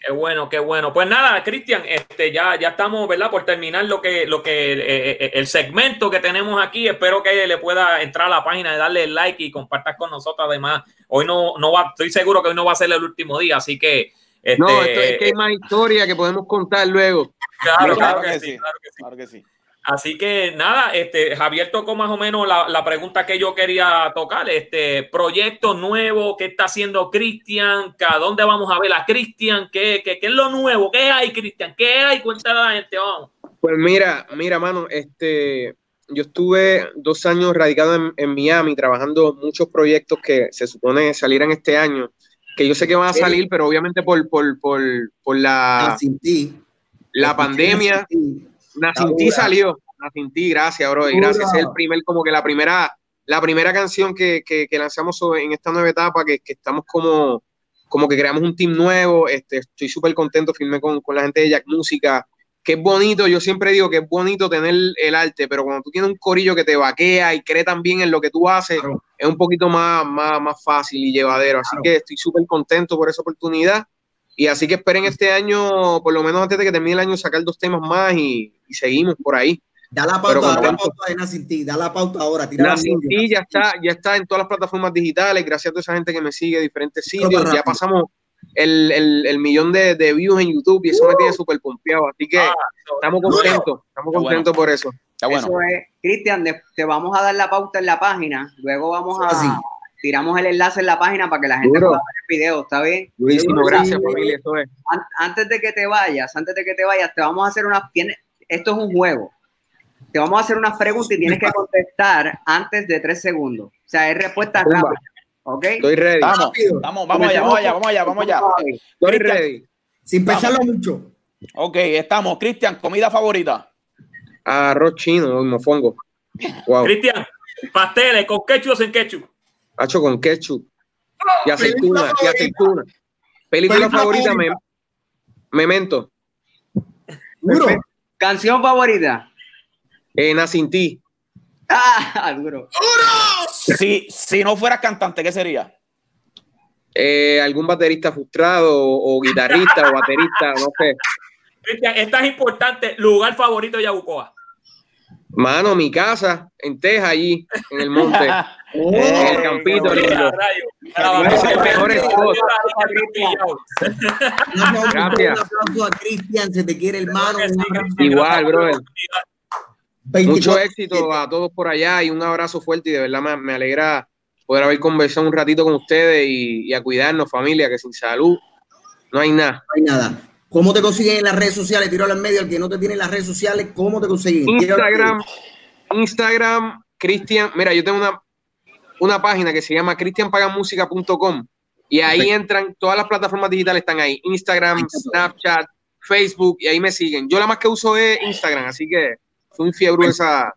Qué bueno, qué bueno. Pues nada, Cristian, este, ya, ya estamos, ¿verdad? Por terminar lo que, lo que eh, eh, el segmento que tenemos aquí. Espero que le pueda entrar a la página, darle like y compartas con nosotros. Además, hoy no, no va, estoy seguro que hoy no va a ser el último día, así que. Este, No, esto es que hay más historia que podemos contar luego. claro, Claro claro que que sí. sí, claro que sí. Claro que sí. Así que nada, este, Javier tocó más o menos la, la pregunta que yo quería tocar. Este proyecto nuevo, ¿qué está haciendo Cristian? ¿A dónde vamos a ver a Cristian? ¿Qué, qué, qué es lo nuevo? ¿Qué hay, Cristian? ¿Qué hay? Cuéntale a la gente, vamos. Pues mira, mira, mano, este, yo estuve dos años radicado en, en Miami trabajando muchos proyectos que se supone salieran este año, que yo sé que van a salir, pero obviamente por, por, por, por la, Ah, sin ti. Nacinti salió. Nacinti, gracias, bro. Y gracias. Es el primer, como que la primera, la primera canción que, que, que lanzamos sobre- en esta nueva etapa, que, que estamos como, como que creamos un team nuevo. Este, estoy súper contento, firmé con, con la gente de Jack Música. Que es bonito, yo siempre digo que es bonito tener el arte, pero cuando tú tienes un corillo que te vaquea y cree también en lo que tú haces, Claro. es un poquito más, más, más fácil y llevadero. Así Claro. que estoy súper contento por esa oportunidad. Y así que esperen este año, por lo menos antes de que termine el año, sacar dos temas más y, y seguimos por ahí. Da la pauta, da la pauta de Nacinti, da la pauta ahora. Tira La la Sin Ti ya está, ya está en todas las plataformas digitales, gracias a toda esa gente que me sigue de diferentes sitios. Ya pasamos el, el- el millón de, de views en YouTube y eso me tiene súper pompeado. Así que Ah, estamos contentos, estamos bueno. contentos por eso. Está bueno. Eso es, Cristian, te vamos a dar la pauta en la página, luego vamos a Así. tiramos el enlace en la página para que la gente Duro. pueda ver el video, ¿está bien? Durísimo, Sí, gracias familia, eso es. An- antes de que te vayas, antes de que te vayas, te vamos a hacer una tiene- esto es un juego. Te vamos a hacer unas preguntas y tienes que contestar antes de tres segundos. O sea, es respuesta rápida. ¿Ok? Estoy ready, Vamos, vamos, vamos allá, vamos allá, vamos allá, vamos allá. estoy ready. Sin pensarlo mucho. Ok, estamos. Cristian, comida favorita. Arroz chino, mofongo. Wow. Cristian, pasteles con ketchup o sin ketchup. Hacho con ketchup y aceituna, y aceituna. Película favorita, me, favorita. Memento. Duro. Canción favorita. Eh, Nacinti. Ah, duro. Si, si no fueras cantante, ¿qué sería? Eh, algún baterista frustrado o, o guitarrista o baterista, no sé. Cristian, esta es importante. Lugar favorito de Yabucoa. Mano, mi casa, en Texas, allí, en el monte. Oh, En el campito, lindo. el mejor Gracias. Un aplauso a Cristian, se te quiere hermano. Igual, brother. 24. Mucho éxito a todos por allá y un abrazo fuerte y de verdad me, me alegra poder haber conversado un ratito con ustedes y, y a cuidarnos familia, que sin salud no hay nada. No hay nada. ¿Cómo te consiguen en las redes sociales? Tíralo en medio al que no te tiene en las redes sociales. ¿Cómo te consiguen? Instagram. Instagram, Cristian, mira, yo tengo una, una página que se llama cristianpagamusica.com y ahí Perfecto. entran, todas las plataformas digitales están ahí, Instagram. Snapchat, Facebook, y ahí me siguen. Yo la más que uso es Instagram, así que soy un fiebre esa.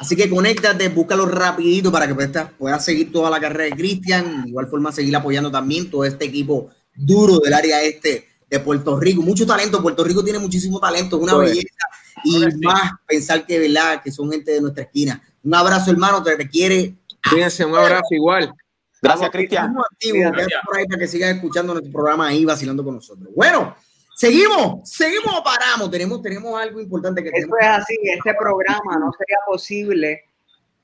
Así que conéctate, búscalo rapidito para que puedas, puedas seguir toda la carrera de Cristian. De igual forma, seguir apoyando también todo este equipo duro del área este de Puerto Rico. Mucho talento. Puerto Rico tiene muchísimo talento, es una belleza. Y más pensar que, ¿verdad? que son gente de nuestra esquina. Un abrazo, hermano, te requiere. Cuídense, un abrazo igual. Gracias, Cristian. Estamos activos, Gracias. por ahí para que sigan escuchando nuestro programa ahí vacilando con nosotros. Bueno, seguimos, seguimos o paramos. Tenemos, tenemos algo importante que Eso tenemos. es así, este programa no sería posible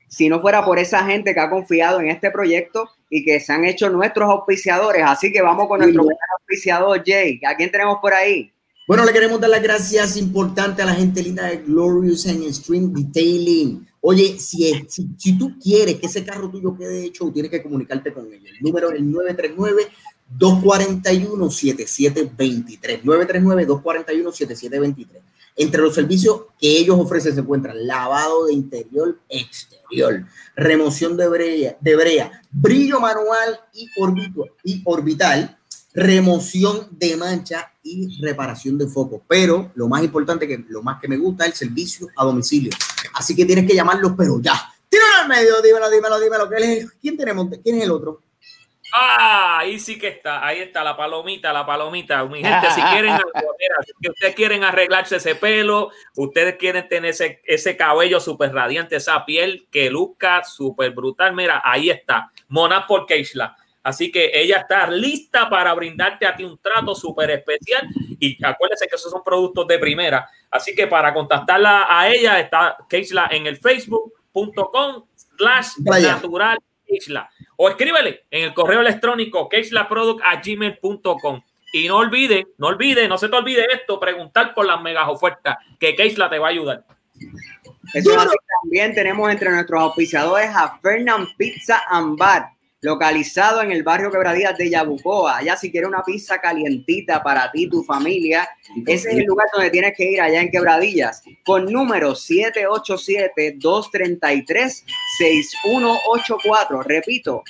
si no fuera por esa gente que ha confiado en este proyecto y que se han hecho nuestros auspiciadores. Así que vamos con nuestro Sí. primer auspiciador, Jay. ¿A quién tenemos por ahí? Bueno, le queremos dar las gracias importantes a la gente linda de Glorious and Extreme Detailing. Oye, si, tú quieres que ese carro tuyo quede hecho, tienes que comunicarte con ellos. El número es el 939-241-7723. 939-241-7723. Entre los servicios que ellos ofrecen se encuentran lavado de interior, exterior, remoción de brea, brillo manual y orbital, remoción de mancha y reparación de foco. Pero lo más importante, que lo más que me gusta es el servicio a domicilio. Así que tienes que llamarlos, pero ya. Tíralo al medio, dímelo, dímelo, dímelo. ¿Quién es, ¿Quién tenemos? ¿Quién es el otro? Ah, ahí sí que está, ahí está la palomita, la palomita. Mi gente, si quieren, si ustedes quieren arreglarse ese pelo, ustedes quieren tener ese, ese cabello súper radiante, esa piel que luzca súper brutal, mira, ahí está, Mona por Keishla. Así que ella está lista para brindarte a ti un trato súper especial y acuérdense que esos son productos de primera. Así que para contactarla a ella está Keishla en el facebook.com slash natural Keishla. O escríbele en el correo electrónico keishlaproduct@gmail.com. Y no olvide, no olvide, no se te olvide esto, preguntar por las megas ofertas, que Keisla te va a ayudar. Eso también tenemos entre nuestros auspiciadores a Fernand Pizza and Bar. Localizado en el barrio Quebradillas de Yabucoa. Allá si quieres una pizza calientita para ti, tu familia, ese es el lugar donde tienes que ir allá en Quebradillas, con número 787-233-6184. Repito,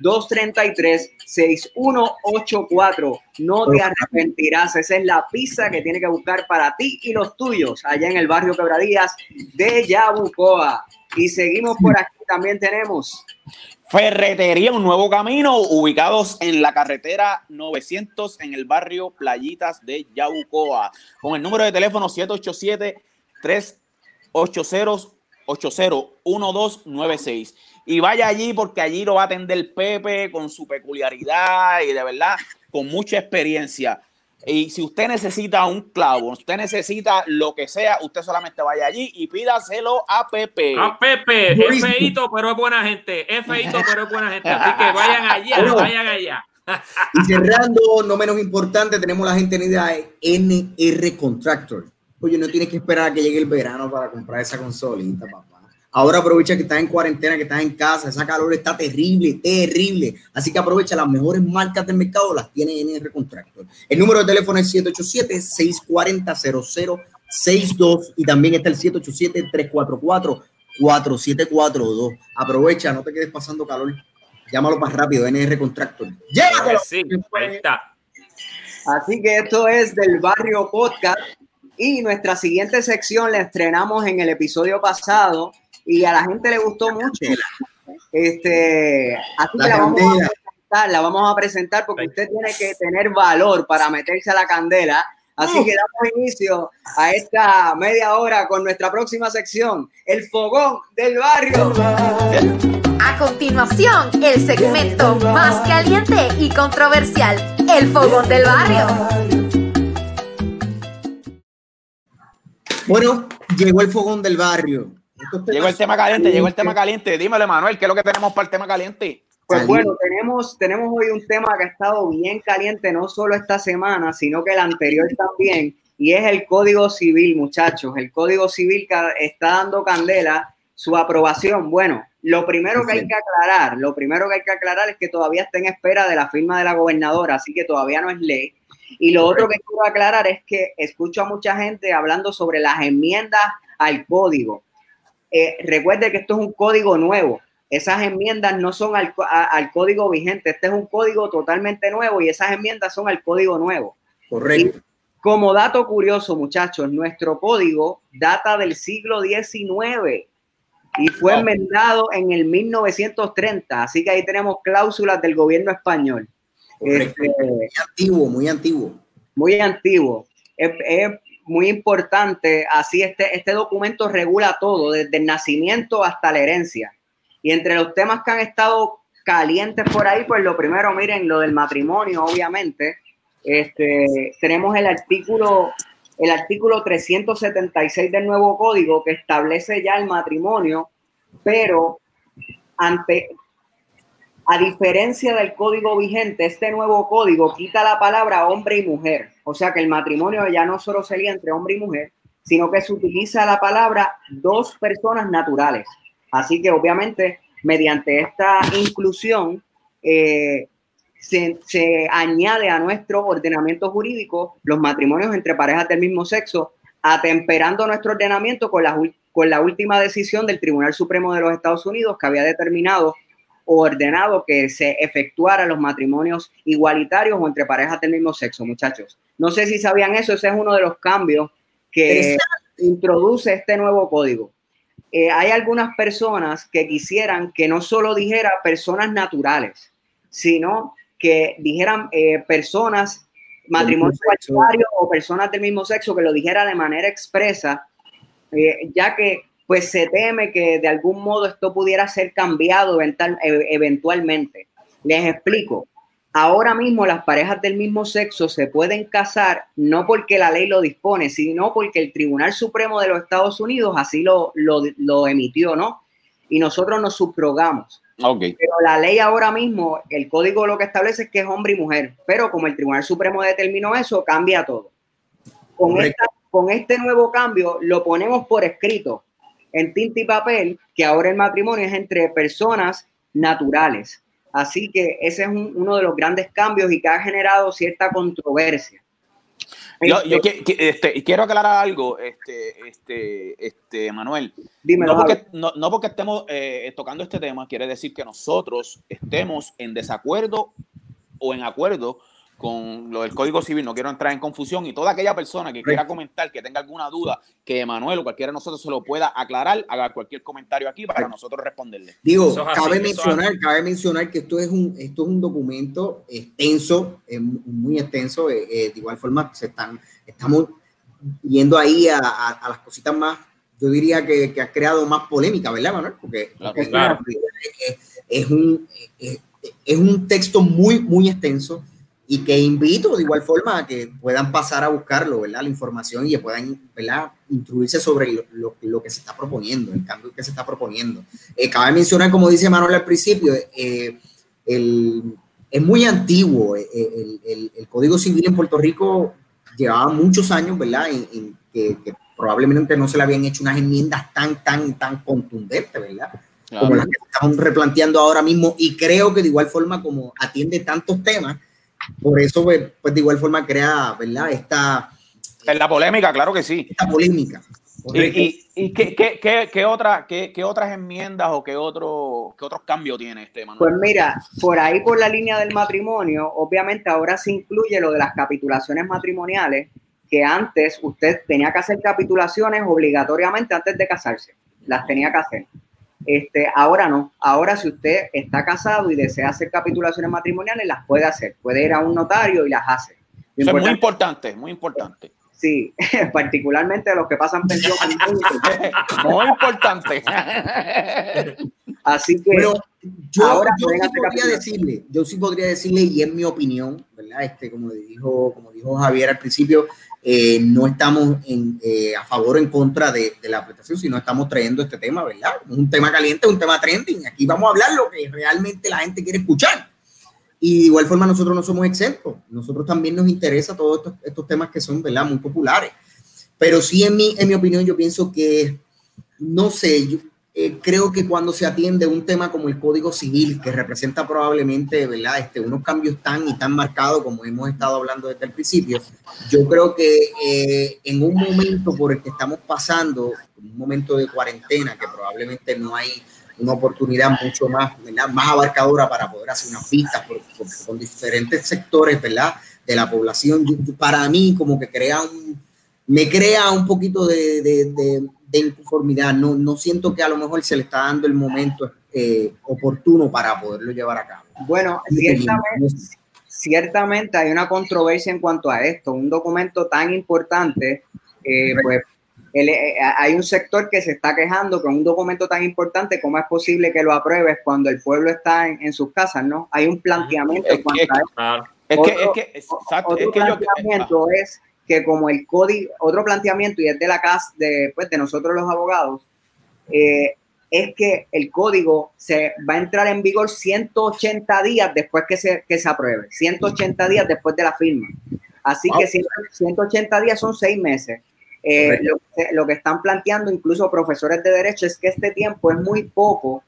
787-233-6184. No te arrepentirás. Esa es la pizza que tienes que buscar para ti y los tuyos allá en el barrio Quebradillas de Yabucoa. Y seguimos por aquí. También tenemos Ferretería Un Nuevo Camino, ubicados en la carretera 900 en el barrio Playitas de Yabucoa, con el número de teléfono 787-380-80-1296. Y vaya allí porque allí lo va a atender Pepe con su peculiaridad y de verdad con mucha experiencia. Y si usted necesita un clavo, usted necesita lo que sea, usted solamente vaya allí y pídaselo a Pepe. A Pepe, es feito, pero es buena gente. Es feito, pero es buena gente. Así que vayan allá, vayan allá. Y cerrando, no menos importante, tenemos la gente de NR Contractor. Oye, no tienes que esperar a que llegue el verano para comprar esa consolita, papá. Ahora aprovecha que estás en cuarentena, que estás en casa, esa calor está terrible, terrible. Así que aprovecha las mejores marcas del mercado, las tiene NR Contractor. El número de teléfono es 787-640-0062 y también está el 787-344-4742. Aprovecha, no te quedes pasando calor. Llámalo más rápido, NR Contractor. ¡Llévatelo! Sí, cuenta. Así que esto es del Barrio Podcast. Y nuestra siguiente sección la estrenamos en el episodio pasado y a la gente le gustó mucho. Este, así La que la vamos, a presentar, la vamos a presentar porque usted tiene que tener valor para meterse a la candela. Así que damos inicio a esta media hora con nuestra próxima sección, el fogón del barrio. A continuación, el segmento más caliente y controversial, el fogón del barrio. Bueno, llegó el fogón del barrio. Llegó el tema caliente, llegó el tema caliente. Dímelo, Manuel, ¿qué es lo que tenemos para el tema caliente? Pues bueno, tenemos, tenemos hoy un tema que ha estado bien caliente, no solo esta semana, sino que el anterior también, y es el Código Civil, muchachos. El Código Civil está dando candela su aprobación. Bueno, lo primero que hay que aclarar, lo primero que hay que aclarar es que todavía está en espera de la firma de la gobernadora, así que todavía no es ley. Y lo otro que quiero aclarar es que escucho a mucha gente hablando sobre las enmiendas al código. Eh, recuerde que esto es un código nuevo. Esas enmiendas no son al, a- al código vigente. Este es un código totalmente nuevo y esas enmiendas son al código nuevo. Correcto. Como dato curioso, muchachos, nuestro código data del siglo XIX y fue enmendado en el 1930. Así que ahí tenemos cláusulas del gobierno español. correcto. Este, Muy antiguo, muy antiguo. muy antiguo. Es, es muy importante, así este, este documento regula todo, desde el nacimiento hasta la herencia. Y entre los temas que han estado calientes por ahí, pues lo primero, miren, lo del matrimonio, obviamente. Este, tenemos el artículo, el artículo 376 del nuevo código que establece ya el matrimonio, pero ante, a diferencia del código vigente, este nuevo código quita la palabra hombre y mujer. O sea que el matrimonio ya no solo sería entre hombre y mujer, sino que se utiliza la palabra dos personas naturales. Así que obviamente mediante esta inclusión eh, se, se añade a nuestro ordenamiento jurídico los matrimonios entre parejas del mismo sexo, atemperando nuestro ordenamiento con la, con la última decisión del Tribunal Supremo de los Estados Unidos que había determinado o ordenado que se efectuaran los matrimonios igualitarios o entre parejas del mismo sexo, muchachos. No sé si sabían eso, ese es uno de los cambios que introduce este nuevo código. Eh, hay algunas personas que quisieran que no solo dijera personas naturales, sino que dijeran eh, personas, matrimonio igualitario o personas del mismo sexo, que lo dijera de manera expresa, eh, ya que pues se teme que de algún modo esto pudiera ser cambiado eventual- e- eventualmente. Les explico. Ahora mismo las parejas del mismo sexo se pueden casar no porque la ley lo dispone, sino porque el Tribunal Supremo de los Estados Unidos así lo, lo, lo emitió, ¿no? Y nosotros nos subrogamos. Ok. Pero la ley ahora mismo, el código lo que establece es que es hombre y mujer, pero como el Tribunal Supremo determinó eso, cambia todo. Con, esta- con este nuevo cambio lo ponemos por escrito en tinta y papel que ahora el matrimonio es entre personas naturales. Así que ese es un- uno de los grandes cambios y que ha generado cierta controversia. Yo, yo Este, este, quiero aclarar algo, este, este, este, Manuel. dímelo, No porque, Javi. no, no porque estemos eh, tocando este tema, quiere decir que nosotros estemos en desacuerdo o en acuerdo con lo del Código Civil. No quiero entrar en confusión y toda aquella persona que quiera comentar, que tenga alguna duda, que Manuel o cualquiera de nosotros se lo pueda aclarar, haga cualquier comentario aquí para nosotros responderle. Digo, Eso es así, cabe mencionar, cabe mencionar que esto es un, esto es un documento extenso, eh, muy extenso. eh, eh, de igual forma, se están, estamos yendo ahí a, a- a las cositas más, yo diría que, que ha creado más polémica, ¿verdad, Manuel? Porque, Claro, porque claro. es, es un, es, es un texto muy, muy extenso y que invito de igual forma a que puedan pasar a buscarlo, ¿verdad? La información y que puedan, ¿verdad? Instruirse sobre lo, lo- lo que se está proponiendo, el cambio que se está proponiendo. Eh, cabe mencionar, como dice Manuel al principio, eh, el- es muy antiguo. eh, el, el- el Código Civil en Puerto Rico llevaba muchos años, ¿verdad? En, en que, que probablemente no se le habían hecho unas enmiendas tan, tan, tan contundentes, ¿verdad? Claro. como las que estamos replanteando ahora mismo y creo que de igual forma como atiende tantos temas, por eso pues, pues de igual forma crea, ¿verdad? Esta, En la polémica, claro que sí. esta polémica. ¿Y, y, y qué, qué, qué, qué otra, qué, qué otras enmiendas o qué, otro, qué otros cambios tiene este, Manuel? Pues mira, por ahí por la línea del matrimonio, obviamente ahora se incluye lo de las capitulaciones matrimoniales, que antes usted tenía que hacer capitulaciones obligatoriamente antes de casarse, las tenía que hacer. Este, ahora no, ahora si usted está casado y desea hacer capitulaciones matrimoniales, las puede hacer, puede ir a un notario y las hace. Eso es muy importante, muy importante. Sí, particularmente los que pasan pensión. Muy importante. Así que Pero yo, Ahora yo sí hacer podría decirle, yo sí podría decirle, y en mi opinión, ¿verdad? Este, como dijo, como dijo Javier al principio, eh, no estamos en, eh, a favor o en contra de, de la aplicación, sino estamos trayendo este tema, ¿verdad? Es un tema caliente, un tema trending. Aquí vamos a hablar lo que realmente la gente quiere escuchar. Y de igual forma nosotros no somos exentos. Nosotros también nos interesa todos estos, estos temas que son, ¿verdad? Muy populares. Pero sí, en mi, en mi opinión, yo pienso que, no sé, yo, eh, creo que cuando se atiende un tema como el Código Civil, que representa probablemente, ¿verdad? Este, unos cambios tan y tan marcados como hemos estado hablando desde el principio, yo creo que eh, en un momento por el que estamos pasando, un momento de cuarentena, que probablemente no hay una oportunidad mucho más, ¿verdad? más abarcadora para poder hacer unas vistas por- por- con diferentes sectores, ¿verdad? De la población, para mí como que crea un, me crea un poquito de, de, de- de inconformidad. No, no siento que a lo mejor se le está dando el momento eh, oportuno para poderlo llevar a cabo. Bueno, ciertamente, ciertamente hay una controversia en cuanto a esto. Un documento tan importante, eh, pues el- eh, hay un sector que se está quejando con un documento tan importante, ¿cómo es posible que lo apruebes cuando el pueblo está en, en sus casas? ¿no? Hay un planteamiento Es en cuanto que- a. Es que, es Otro- que, exacto, Otro es que yo. planteamiento es que como el código, otro planteamiento, y es de la casa de, pues, de nosotros los abogados, eh, es que el código se va a entrar en vigor 180 días después que se, que se apruebe, 180 días después de la firma. Así Wow. que 100 180 días son seis meses. Eh, lo, que- lo que están planteando incluso profesores de derecho es que este tiempo es muy poco,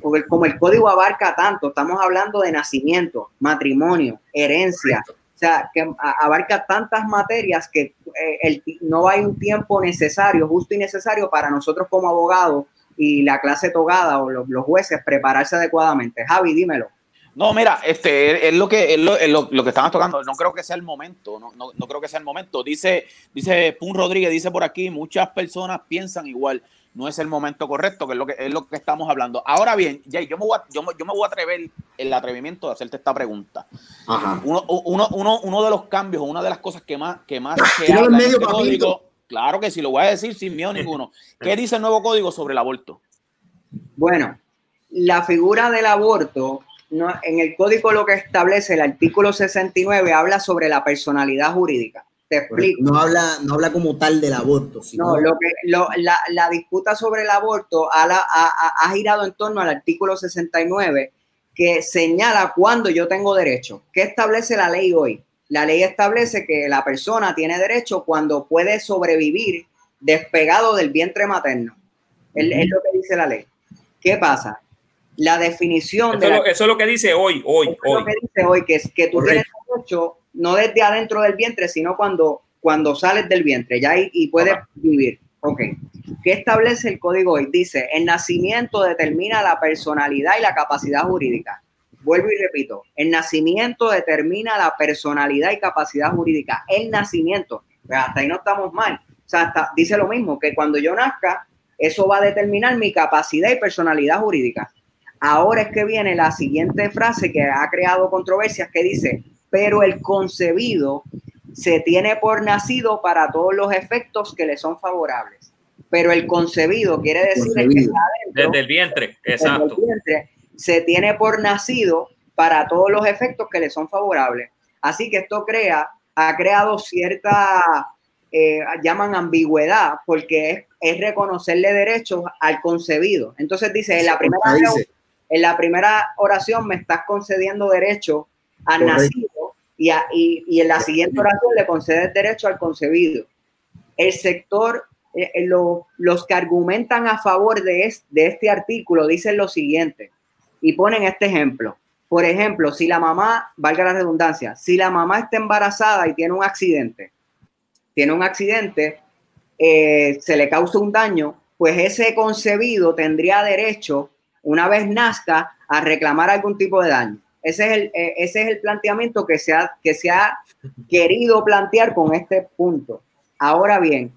porque como el código abarca tanto, estamos hablando de nacimiento, matrimonio, herencia, o sea, que abarca tantas materias que eh, el, no hay un tiempo necesario, justo y necesario para nosotros como abogados y la clase togada o los, los jueces prepararse adecuadamente. Javi, dímelo. No, mira, este es lo que es lo, es lo, lo que estabas tocando. No creo que sea el momento. No, no, no creo que sea el momento. Dice, dice Pun Rodríguez, dice por aquí, muchas personas piensan igual. No es el momento correcto, que es lo que es lo que estamos hablando. Ahora bien, Jay, yo me voy a, yo, me- yo me voy a atrever el atrevimiento de hacerte esta pregunta. Ajá. Uno, uno, uno, uno de los cambios, una de las cosas que más, que más se habla en medio, este código, claro que sí, lo voy a decir sin miedo ninguno. ¿Qué dice el nuevo código sobre el aborto? Bueno, la figura del aborto, no, en el código lo que establece el artículo 69 habla sobre la personalidad jurídica. Te explico. No habla, no habla como tal del aborto, sino No, lo que, lo- la, la disputa sobre el aborto ha, la- ha- ha- girado en torno al artículo 69 que señala cuándo yo tengo derecho. ¿Qué establece la ley hoy? La ley establece que la persona tiene derecho cuando puede sobrevivir despegado del vientre materno. Es, es lo que dice la ley. ¿Qué pasa? La definición de la- eso es lo que dice hoy, hoy, eso es lo hoy. que dice hoy, que es que tú Correcto. tienes derecho no desde adentro del vientre, sino cuando, cuando sales del vientre, ya y, y puedes Ajá. vivir. Ok. ¿Qué establece el código hoy? Dice, el nacimiento determina la personalidad y la capacidad jurídica. Vuelvo y repito, el nacimiento determina la personalidad y capacidad jurídica. El nacimiento, pues hasta ahí no estamos mal. O sea, hasta- dice lo mismo, que cuando yo nazca, eso va a determinar mi capacidad y personalidad jurídica. Ahora es que viene la siguiente frase que ha creado controversias que dice, pero el concebido se tiene por nacido para todos los efectos que le son favorables. Pero el concebido quiere decir el que está adentro, Desde el vientre, desde el exacto. vientre, se tiene por nacido para todos los efectos que le son favorables. Así que esto crea, ha creado cierta, eh, llaman ambigüedad, porque es, es reconocerle derechos al concebido. Entonces dice, en la primera Dice, en la primera oración me estás concediendo derecho al Correcto. nacido y, a- y- y en la siguiente oración le concedes derecho al concebido. El sector, eh, eh, lo- los que argumentan a favor de, es- de este artículo dicen lo siguiente y ponen este ejemplo. Por ejemplo, si la mamá, valga la redundancia, si la mamá está embarazada y tiene un accidente, tiene un accidente, eh, se le causa un daño, pues ese concebido tendría derecho, una vez nazca, a reclamar algún tipo de daño. Ese es el, eh, ese es el planteamiento que se, ha, que se ha querido plantear con este punto. Ahora bien,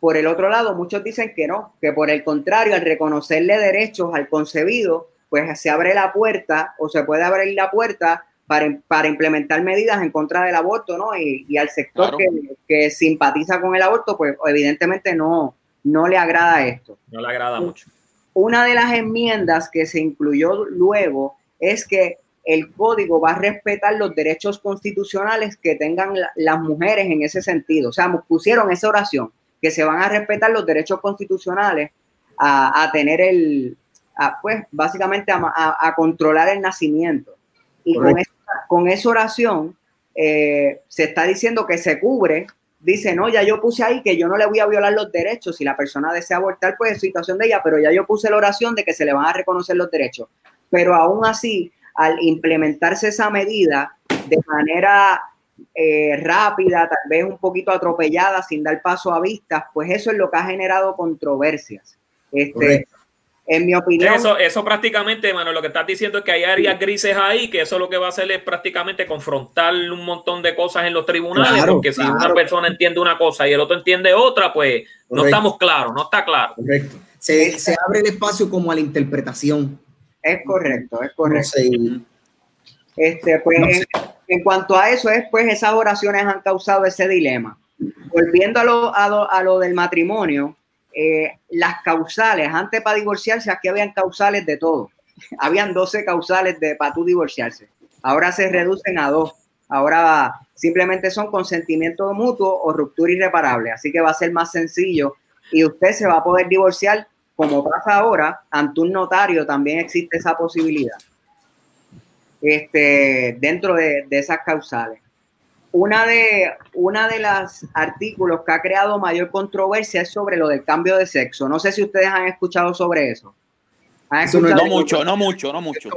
por el otro lado, muchos dicen que no, que por el contrario, al reconocerle derechos al concebido, pues se abre la puerta o se puede abrir la puerta para, para implementar medidas en contra del aborto, ¿no? Y, y al sector Claro. que, que simpatiza con el aborto, pues evidentemente no, no le agrada esto. No le agrada mucho. Una de las enmiendas que se incluyó luego es que el código va a respetar los derechos constitucionales que tengan la- las mujeres en ese sentido. O sea, pusieron esa oración, que se van a respetar los derechos constitucionales a, a tener el, a, pues básicamente a, controlar el nacimiento. Y con Correcto. esa, con esa oración eh, se está diciendo que se cubre, dice, no, ya yo puse ahí que yo no le voy a violar los derechos, si la persona desea abortar, pues es situación de ella, pero ya yo puse la oración de que se le van a reconocer los derechos. Pero aún así, al implementarse esa medida de manera eh, rápida, tal vez un poquito atropellada, sin dar paso a vistas, pues eso es lo que ha generado controversias. Este. En mi opinión, Eso, eso prácticamente, mano, lo que estás diciendo es que hay áreas grises ahí, que eso lo que va a hacer es prácticamente confrontar un montón de cosas en los tribunales, Claro, porque si una persona entiende una cosa y el otro entiende otra, pues no estamos claros, no está claro. Correcto. Se, se abre el espacio como a la interpretación. es correcto, es No correcto. sé, Este, pues, No en, en cuanto a eso, es, pues esas oraciones han causado ese dilema. Volviendo a lo, a lo, a lo del matrimonio, eh, las causales, antes para divorciarse, aquí habían causales de todo. Habían 12 causales de, para tú divorciarse. Ahora se reducen a dos. Ahora simplemente son consentimiento mutuo o ruptura irreparable. Así que va a ser más sencillo y usted se va a poder divorciar como pasa ahora ante un notario. También existe esa posibilidad este, dentro de, de esas causales. Una de, una de las artículos que ha creado mayor controversia es sobre lo del cambio de sexo. No sé si ustedes han escuchado sobre eso. ¿Han Eso no escuchado? No mucho, no mucho, no mucho.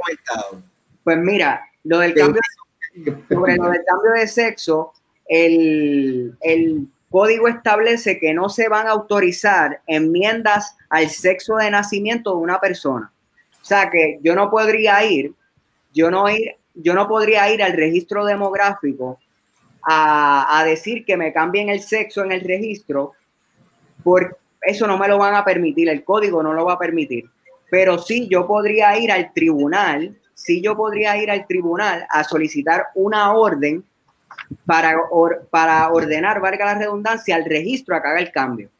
Pues mira, lo del cambio, sobre lo del cambio de sexo, el, el código establece que no se van a autorizar enmiendas al sexo de nacimiento de una persona. O sea que yo no podría ir, yo no ir, yo no podría ir al registro demográfico a, decir que me cambien el sexo en el registro, porque eso no me lo van a permitir, el código no lo va a permitir. Pero sí yo podría ir al tribunal, sí yo podría ir al tribunal a solicitar una orden para, or- para ordenar, valga la redundancia, al registro a que haga el cambio.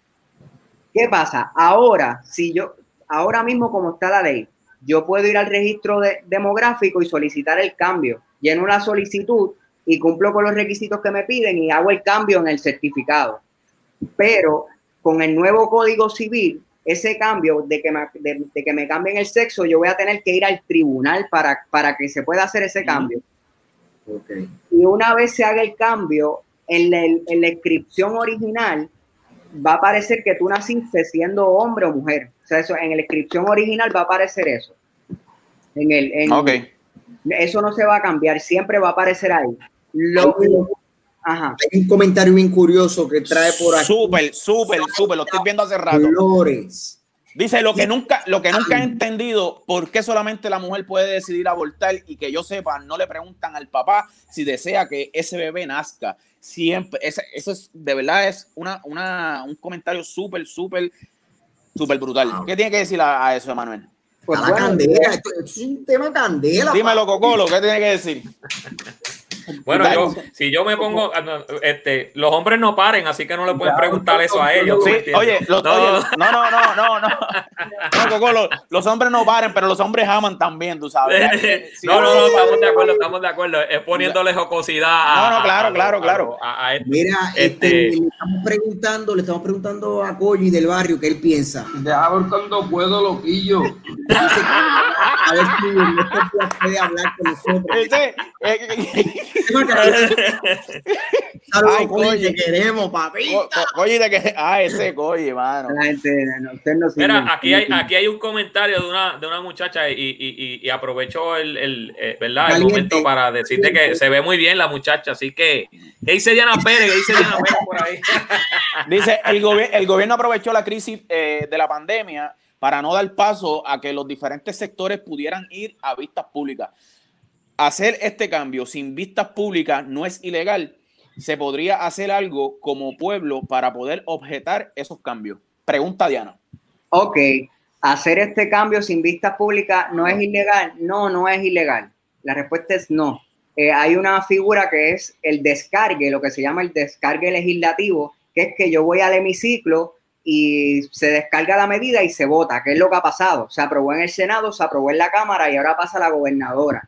¿Qué pasa? Ahora, si yo, ahora mismo como está la ley, yo puedo ir al registro de- demográfico y solicitar el cambio. Lleno una solicitud y cumplo con los requisitos que me piden y hago el cambio en el certificado. Pero con el nuevo código civil, ese cambio de que me, de, de que me cambien el sexo, yo voy a tener que ir al tribunal para, para que se pueda hacer ese cambio. Ok. Y una vez se haga el cambio, en la, en la inscripción original va a aparecer que tú naciste siendo hombre o mujer. O sea, eso, en la inscripción original va a aparecer eso. En el, en, Ok. Eso no se va a cambiar, siempre va a aparecer ahí. Lo, lo- ajá. Hay un comentario bien curioso que trae por aquí. Súper, súper, súper. Lo estoy viendo hace rato. Flores. Dice lo que nunca, lo que nunca he entendido, por qué solamente la mujer puede decidir abortar y que yo sepa, no le preguntan al papá si desea que ese bebé nazca. Siempre, ese- eso es, de verdad, es una, una, un comentario súper, súper, súper brutal. ¿Qué tiene que decir a, a eso, Emanuel? Pues bueno, candela. Esto, esto es un tema candela. Dímelo, Cocolo, ¿qué tiene que decir? Bueno, yo, si yo me pongo, ah, no, este, los hombres no paren, así que no le pueden preguntar eso a ellos. oye, los- No, oye, no, no, no, no, no. No, los hombres no paren, pero los hombres aman también, tú sabes. Sí, no, no, no, estamos de acuerdo, estamos de acuerdo. Es poniéndole jocosidad a, No, no, claro, a- claro, a- claro. a- a esto. Mira, este, Este- le estamos preguntando, le estamos preguntando a Koji del barrio qué él piensa. Deja ver cuando puedo, loquillo. Dice que a ver si estos días puede hablar con nosotros. Ay, Koji. te queremos, papi. Co- co- Coye de que. Ah, ese coye, mano. la gente, no, ustedes no Mira, aquí hay, aquí hay un comentario de una, de una muchacha y, y, y- y aprovechó el, el, eh, ¿verdad? el momento para decirte que se ve muy bien la muchacha. Así que, ¿qué dice Diana Pérez? ¿Qué dice Diana Pérez por ahí? Dice: el, gobi- el gobierno aprovechó la crisis eh, de la pandemia para no dar paso a que los diferentes sectores pudieran ir a vistas públicas. Hacer este cambio sin vistas públicas no es ilegal. Se podría hacer algo como pueblo para poder objetar esos cambios. Pregunta Diana. Ok, hacer este cambio sin vistas públicas no es ilegal. No, no es ilegal. La respuesta es no. Eh, hay una figura que es el descargue, lo que se llama el descargue legislativo, que es que yo voy al hemiciclo y se descarga la medida y se vota, que es lo que ha pasado. Se aprobó en el Senado, se aprobó en la Cámara y ahora pasa a la gobernadora.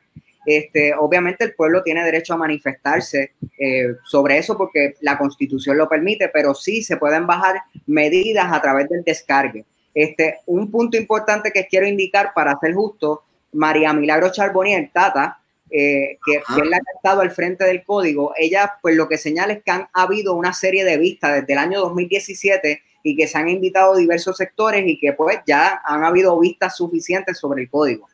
Este, obviamente el pueblo tiene derecho a manifestarse eh, sobre eso porque la constitución lo permite, pero sí se pueden bajar medidas a través del descargue. Este, un punto importante que quiero indicar para ser justo, María Milagro Charbonier, Tata, eh, que, que es la que ha estado al frente del código, ella pues lo que señala es que han habido una serie de vistas desde el año 2017 y que se han invitado diversos sectores y que pues ya han habido vistas suficientes sobre el código.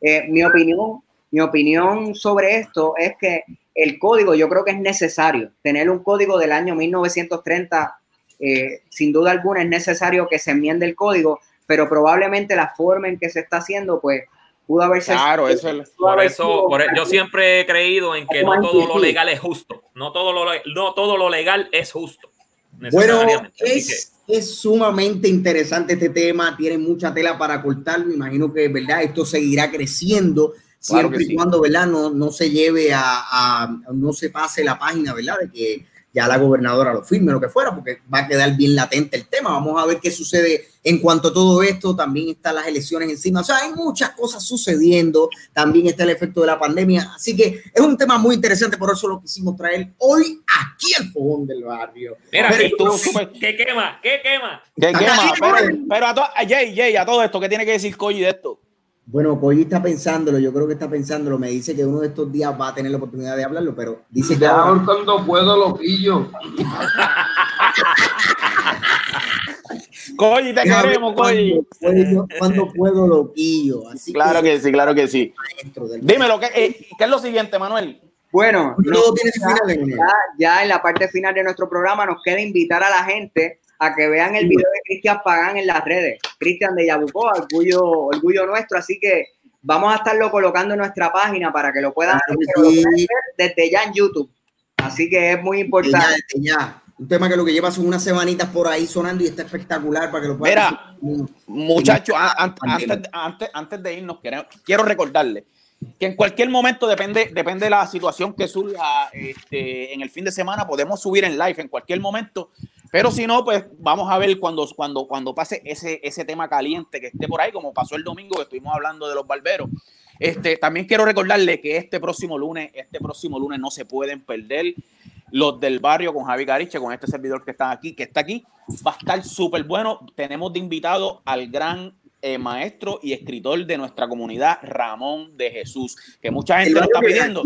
Eh, mi opinión, mi opinión sobre esto es que el código yo creo que es necesario. Tener un código del año 1930, eh, sin duda alguna es necesario que se enmiende el código, pero probablemente la forma en que se está haciendo, pues pudo haberse... Claro, eso es- Por haber eso, sido- por- e, yo siempre he creído en que no todo lo legal es justo. No todo lo, no todo lo legal es justo. Bueno, es sumamente interesante este tema, tiene mucha tela para cortar, me imagino que, ¿verdad? Esto seguirá creciendo Claro siempre que y sí. cuando, ¿verdad? No, no se lleve a, a- no se pase la página, ¿verdad? De que ya la gobernadora lo firme, lo que fuera, porque va a quedar bien latente el tema. Vamos a ver qué sucede en cuanto a todo esto. También están las elecciones encima. O sea, hay muchas cosas sucediendo. También está el efecto de la pandemia. Así que es un tema muy interesante, por eso lo quisimos traer hoy aquí al fogón del barrio. Mira, Pero- ¿qué, tú, súper- ¿qué quema? ¿Qué quema? ¿Qué Acá quema? Pero, pero a, to- a Jay, Jay, a todo esto, ¿qué tiene que decir Coy de esto? Bueno, Koji está pensándolo, yo creo que está pensándolo. Me dice que uno de estos días va a tener la oportunidad de hablarlo, pero dice que ahora- cuando puedo, loquillo. Coy, te queremos, cuando Coy. puedo- Cuando puedo, loquillo. Así Claro que sí, claro que sí. Dímelo, ¿qué, eh, ¿qué es lo siguiente, Manuel? Bueno, Leonel. ya, ya en la parte final de nuestro programa nos queda invitar a la gente a que vean el video de Cristian Pagán en las redes. Cristian de Yabucoa, orgullo, orgullo nuestro, así que vamos a estarlo colocando en nuestra página para que lo puedan, sí. ver desde ya en YouTube. Así que es muy ya, importante. ya. Un tema que lo que lleva son unas semanitas por ahí sonando y está espectacular para que lo puedan Mira, Muchachos, antes, antes, antes de irnos, quiero, quiero recordarle que en cualquier momento, depende, depende de la situación que surja este, en el fin de semana, podemos subir en live en cualquier momento. Pero si no, pues vamos a ver cuando, cuando, cuando pase ese, ese tema caliente que esté por ahí, como pasó el domingo que estuvimos hablando de los barberos. Este, también quiero recordarle que este próximo lunes, este próximo lunes no se pueden perder los del barrio con Javi Gariche, con este servidor que está aquí, que está aquí, va a estar súper bueno. Tenemos de invitado al gran eh, maestro y escritor de nuestra comunidad, Ramón de Jesús, que mucha gente lo está pidiendo,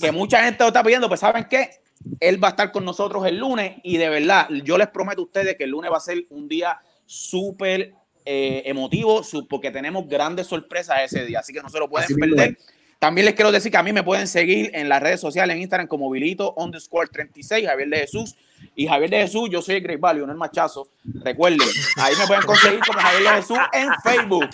que mucha gente lo está pidiendo, pues ¿saben qué? Él va a estar con nosotros el lunes y de verdad, yo les prometo a ustedes que el lunes va a ser un día súper eh, emotivo porque tenemos grandes sorpresas ese día, así que no se lo pueden Así perder. También les quiero decir que a mí me pueden seguir en las redes sociales, en Instagram como Vilito underscore 36, Javier de Jesús. Y Javier de Jesús, yo soy el Great Value, no el machazo. Recuerden, ahí me pueden conseguir como Javier de Jesús en Facebook.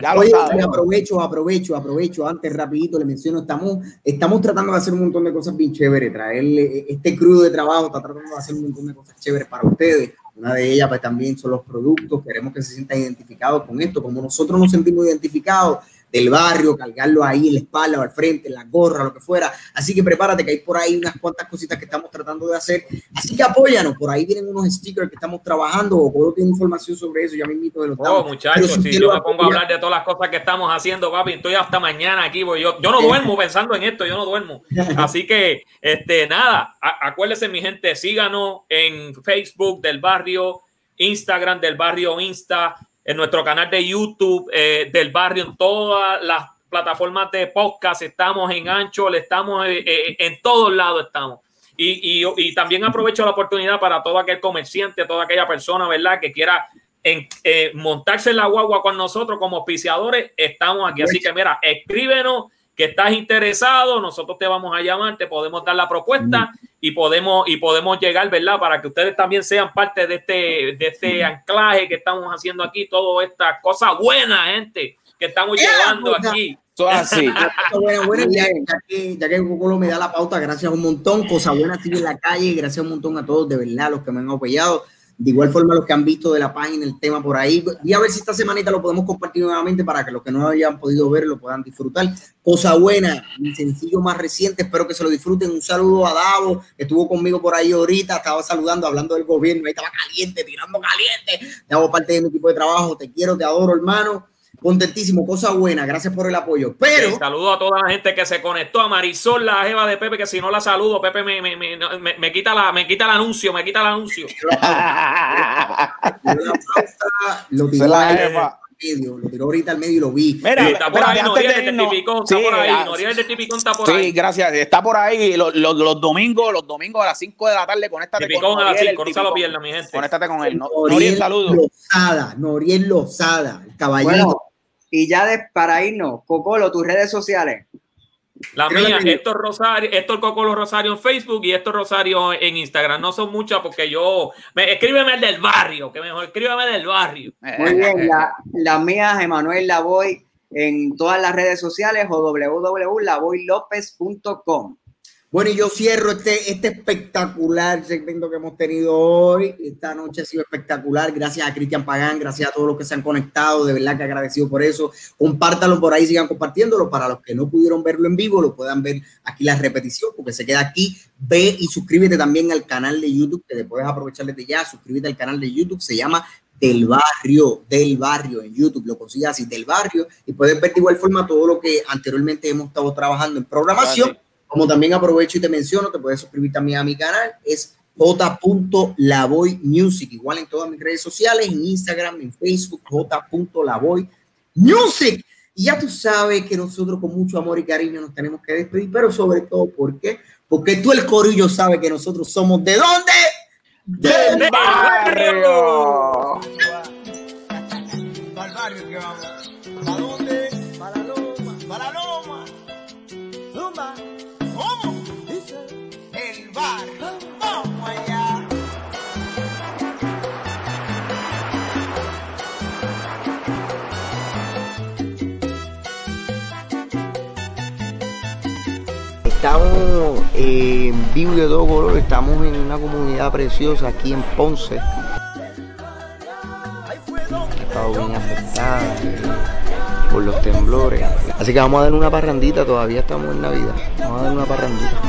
Ya lo Oye, saben. y aprovecho, aprovecho, aprovecho. Antes, rapidito, le menciono, estamos, estamos tratando de hacer un montón de cosas bien chéveres, traerle este crudo de trabajo, está tratando de hacer un montón de cosas chéveres para ustedes. Una de ellas, pues también son los productos. Queremos que se sientan identificados con esto, como nosotros nos sentimos identificados del barrio, cargarlo ahí en la espalda o al frente, en la gorra, lo que fuera. Así que prepárate que hay por ahí unas cuantas cositas que estamos tratando de hacer. Así que apóyanos, por ahí vienen unos stickers que estamos trabajando o puedo tener información sobre eso, ya mismito de los Oh, muchachos, si yo me pongo a hablar de todas las cosas que estamos haciendo, papi, estoy hasta mañana aquí, porque yo, yo no duermo pensando en esto, yo no duermo. Así que, este, nada, acuérdense, mi gente, síganos en Facebook del barrio, Instagram del barrio Insta, en nuestro canal de YouTube eh, del barrio, en todas las plataformas de podcast, estamos en Ancho, estamos eh, eh, en todos lados estamos. Y, y- también aprovecho la oportunidad para todo aquel comerciante, toda aquella persona, ¿verdad?, que quiera montarse en la guagua con nosotros como auspiciadores, estamos aquí. Así que mira, escríbenos que estás interesado, nosotros te vamos a llamar, te podemos dar la propuesta y podemos y podemos llegar, ¿verdad? Para que ustedes también sean parte de este de este anclaje que estamos haciendo aquí, todas estas cosas buenas, gente, que estamos ¡Ea, llevando puta! aquí. Es así. Bueno, bueno, ya, ya que, ya que Cocolo me da la pauta, gracias un montón. Cosa buena sigue en la calle. Gracias un montón a todos, de verdad, los que me han apoyado. De igual forma, los que han visto de la página el tema por ahí. Y a ver si esta semanita lo podemos compartir nuevamente para que los que no hayan podido ver lo puedan disfrutar. Cosa buena, mi sencillo más reciente. Espero que se lo disfruten. Un saludo a Davo, que estuvo conmigo por ahí ahorita. Estaba saludando, hablando del gobierno. Ahí estaba caliente, tirando caliente. Davo parte de mi equipo de trabajo. Te quiero, te adoro, hermano. Contentísimo, cosa buena. Gracias por el apoyo. Pero. Sí, saludo a toda la gente que se conectó, a Marisol, la jeva de Pepe, que si no la saludo, Pepe me, me, me, me- me quita la, me quita el anuncio, me quita el anuncio. lo tiró, la ahí jefa. al medio, lo tiró ahorita al medio y lo vi. Mira, está por ahí, está por ahí, ah, Noriel de Tipicón está por Sí, ahí. gracias. Está por ahí los, los- los domingos, los domingos a las 5 de la tarde. Conéctate Tipicón con a las Noriel, el 5, no se lo pierdan, mi gente. Conéctate con él. No, Noriel Noriel, saludos. Lozada, Noriel Lozada, el caballito. Bueno, y ya de, para irnos, Cocolo, tus redes sociales. La Creo mía, Héctor Rosario, Héctor Cocolo Rosario en Facebook y Héctor Rosario en Instagram. No son muchas porque yo. Me, escríbeme el del barrio, que mejor escríbeme el del barrio. Muy bien, la- las mías, Emanuel Lavoy, en todas las redes sociales o www.lavoylopez.com. Bueno, y yo cierro este, este espectacular segmento que hemos tenido hoy. Esta noche ha sido espectacular. Gracias a Cristian Pagán, gracias a todos los que se han conectado. De verdad que agradecido por eso. Compártanlo por ahí, sigan compartiéndolo. Para los que no pudieron verlo en vivo, lo puedan ver aquí la repetición, porque se queda aquí. Ve y suscríbete también al canal de YouTube, que te puedes aprovechar ya. Suscríbete al canal de YouTube, se llama Del Barrio, Del Barrio en YouTube. Lo consigues así, Del Barrio. Y puedes ver de igual forma todo lo que anteriormente hemos estado trabajando en programación. Como también aprovecho y te menciono, te puedes suscribir también a mi canal, es j.lavoy music, igual en todas mis redes sociales, en Instagram, en Facebook, j.lavoy music. Y ya tú sabes que nosotros con mucho amor y cariño nos tenemos que despedir, pero sobre todo, ¿por qué? Porque tú el corillo sabe que nosotros somos de dónde? ¡Del ¡Del barrio! Para el barrio que vamos. Estamos en vivo de color, estamos en una comunidad preciosa aquí en Ponce. Ha estado bien afectada por los temblores. Así que vamos a dar una parrandita, todavía estamos en Navidad. Vamos a dar una parrandita.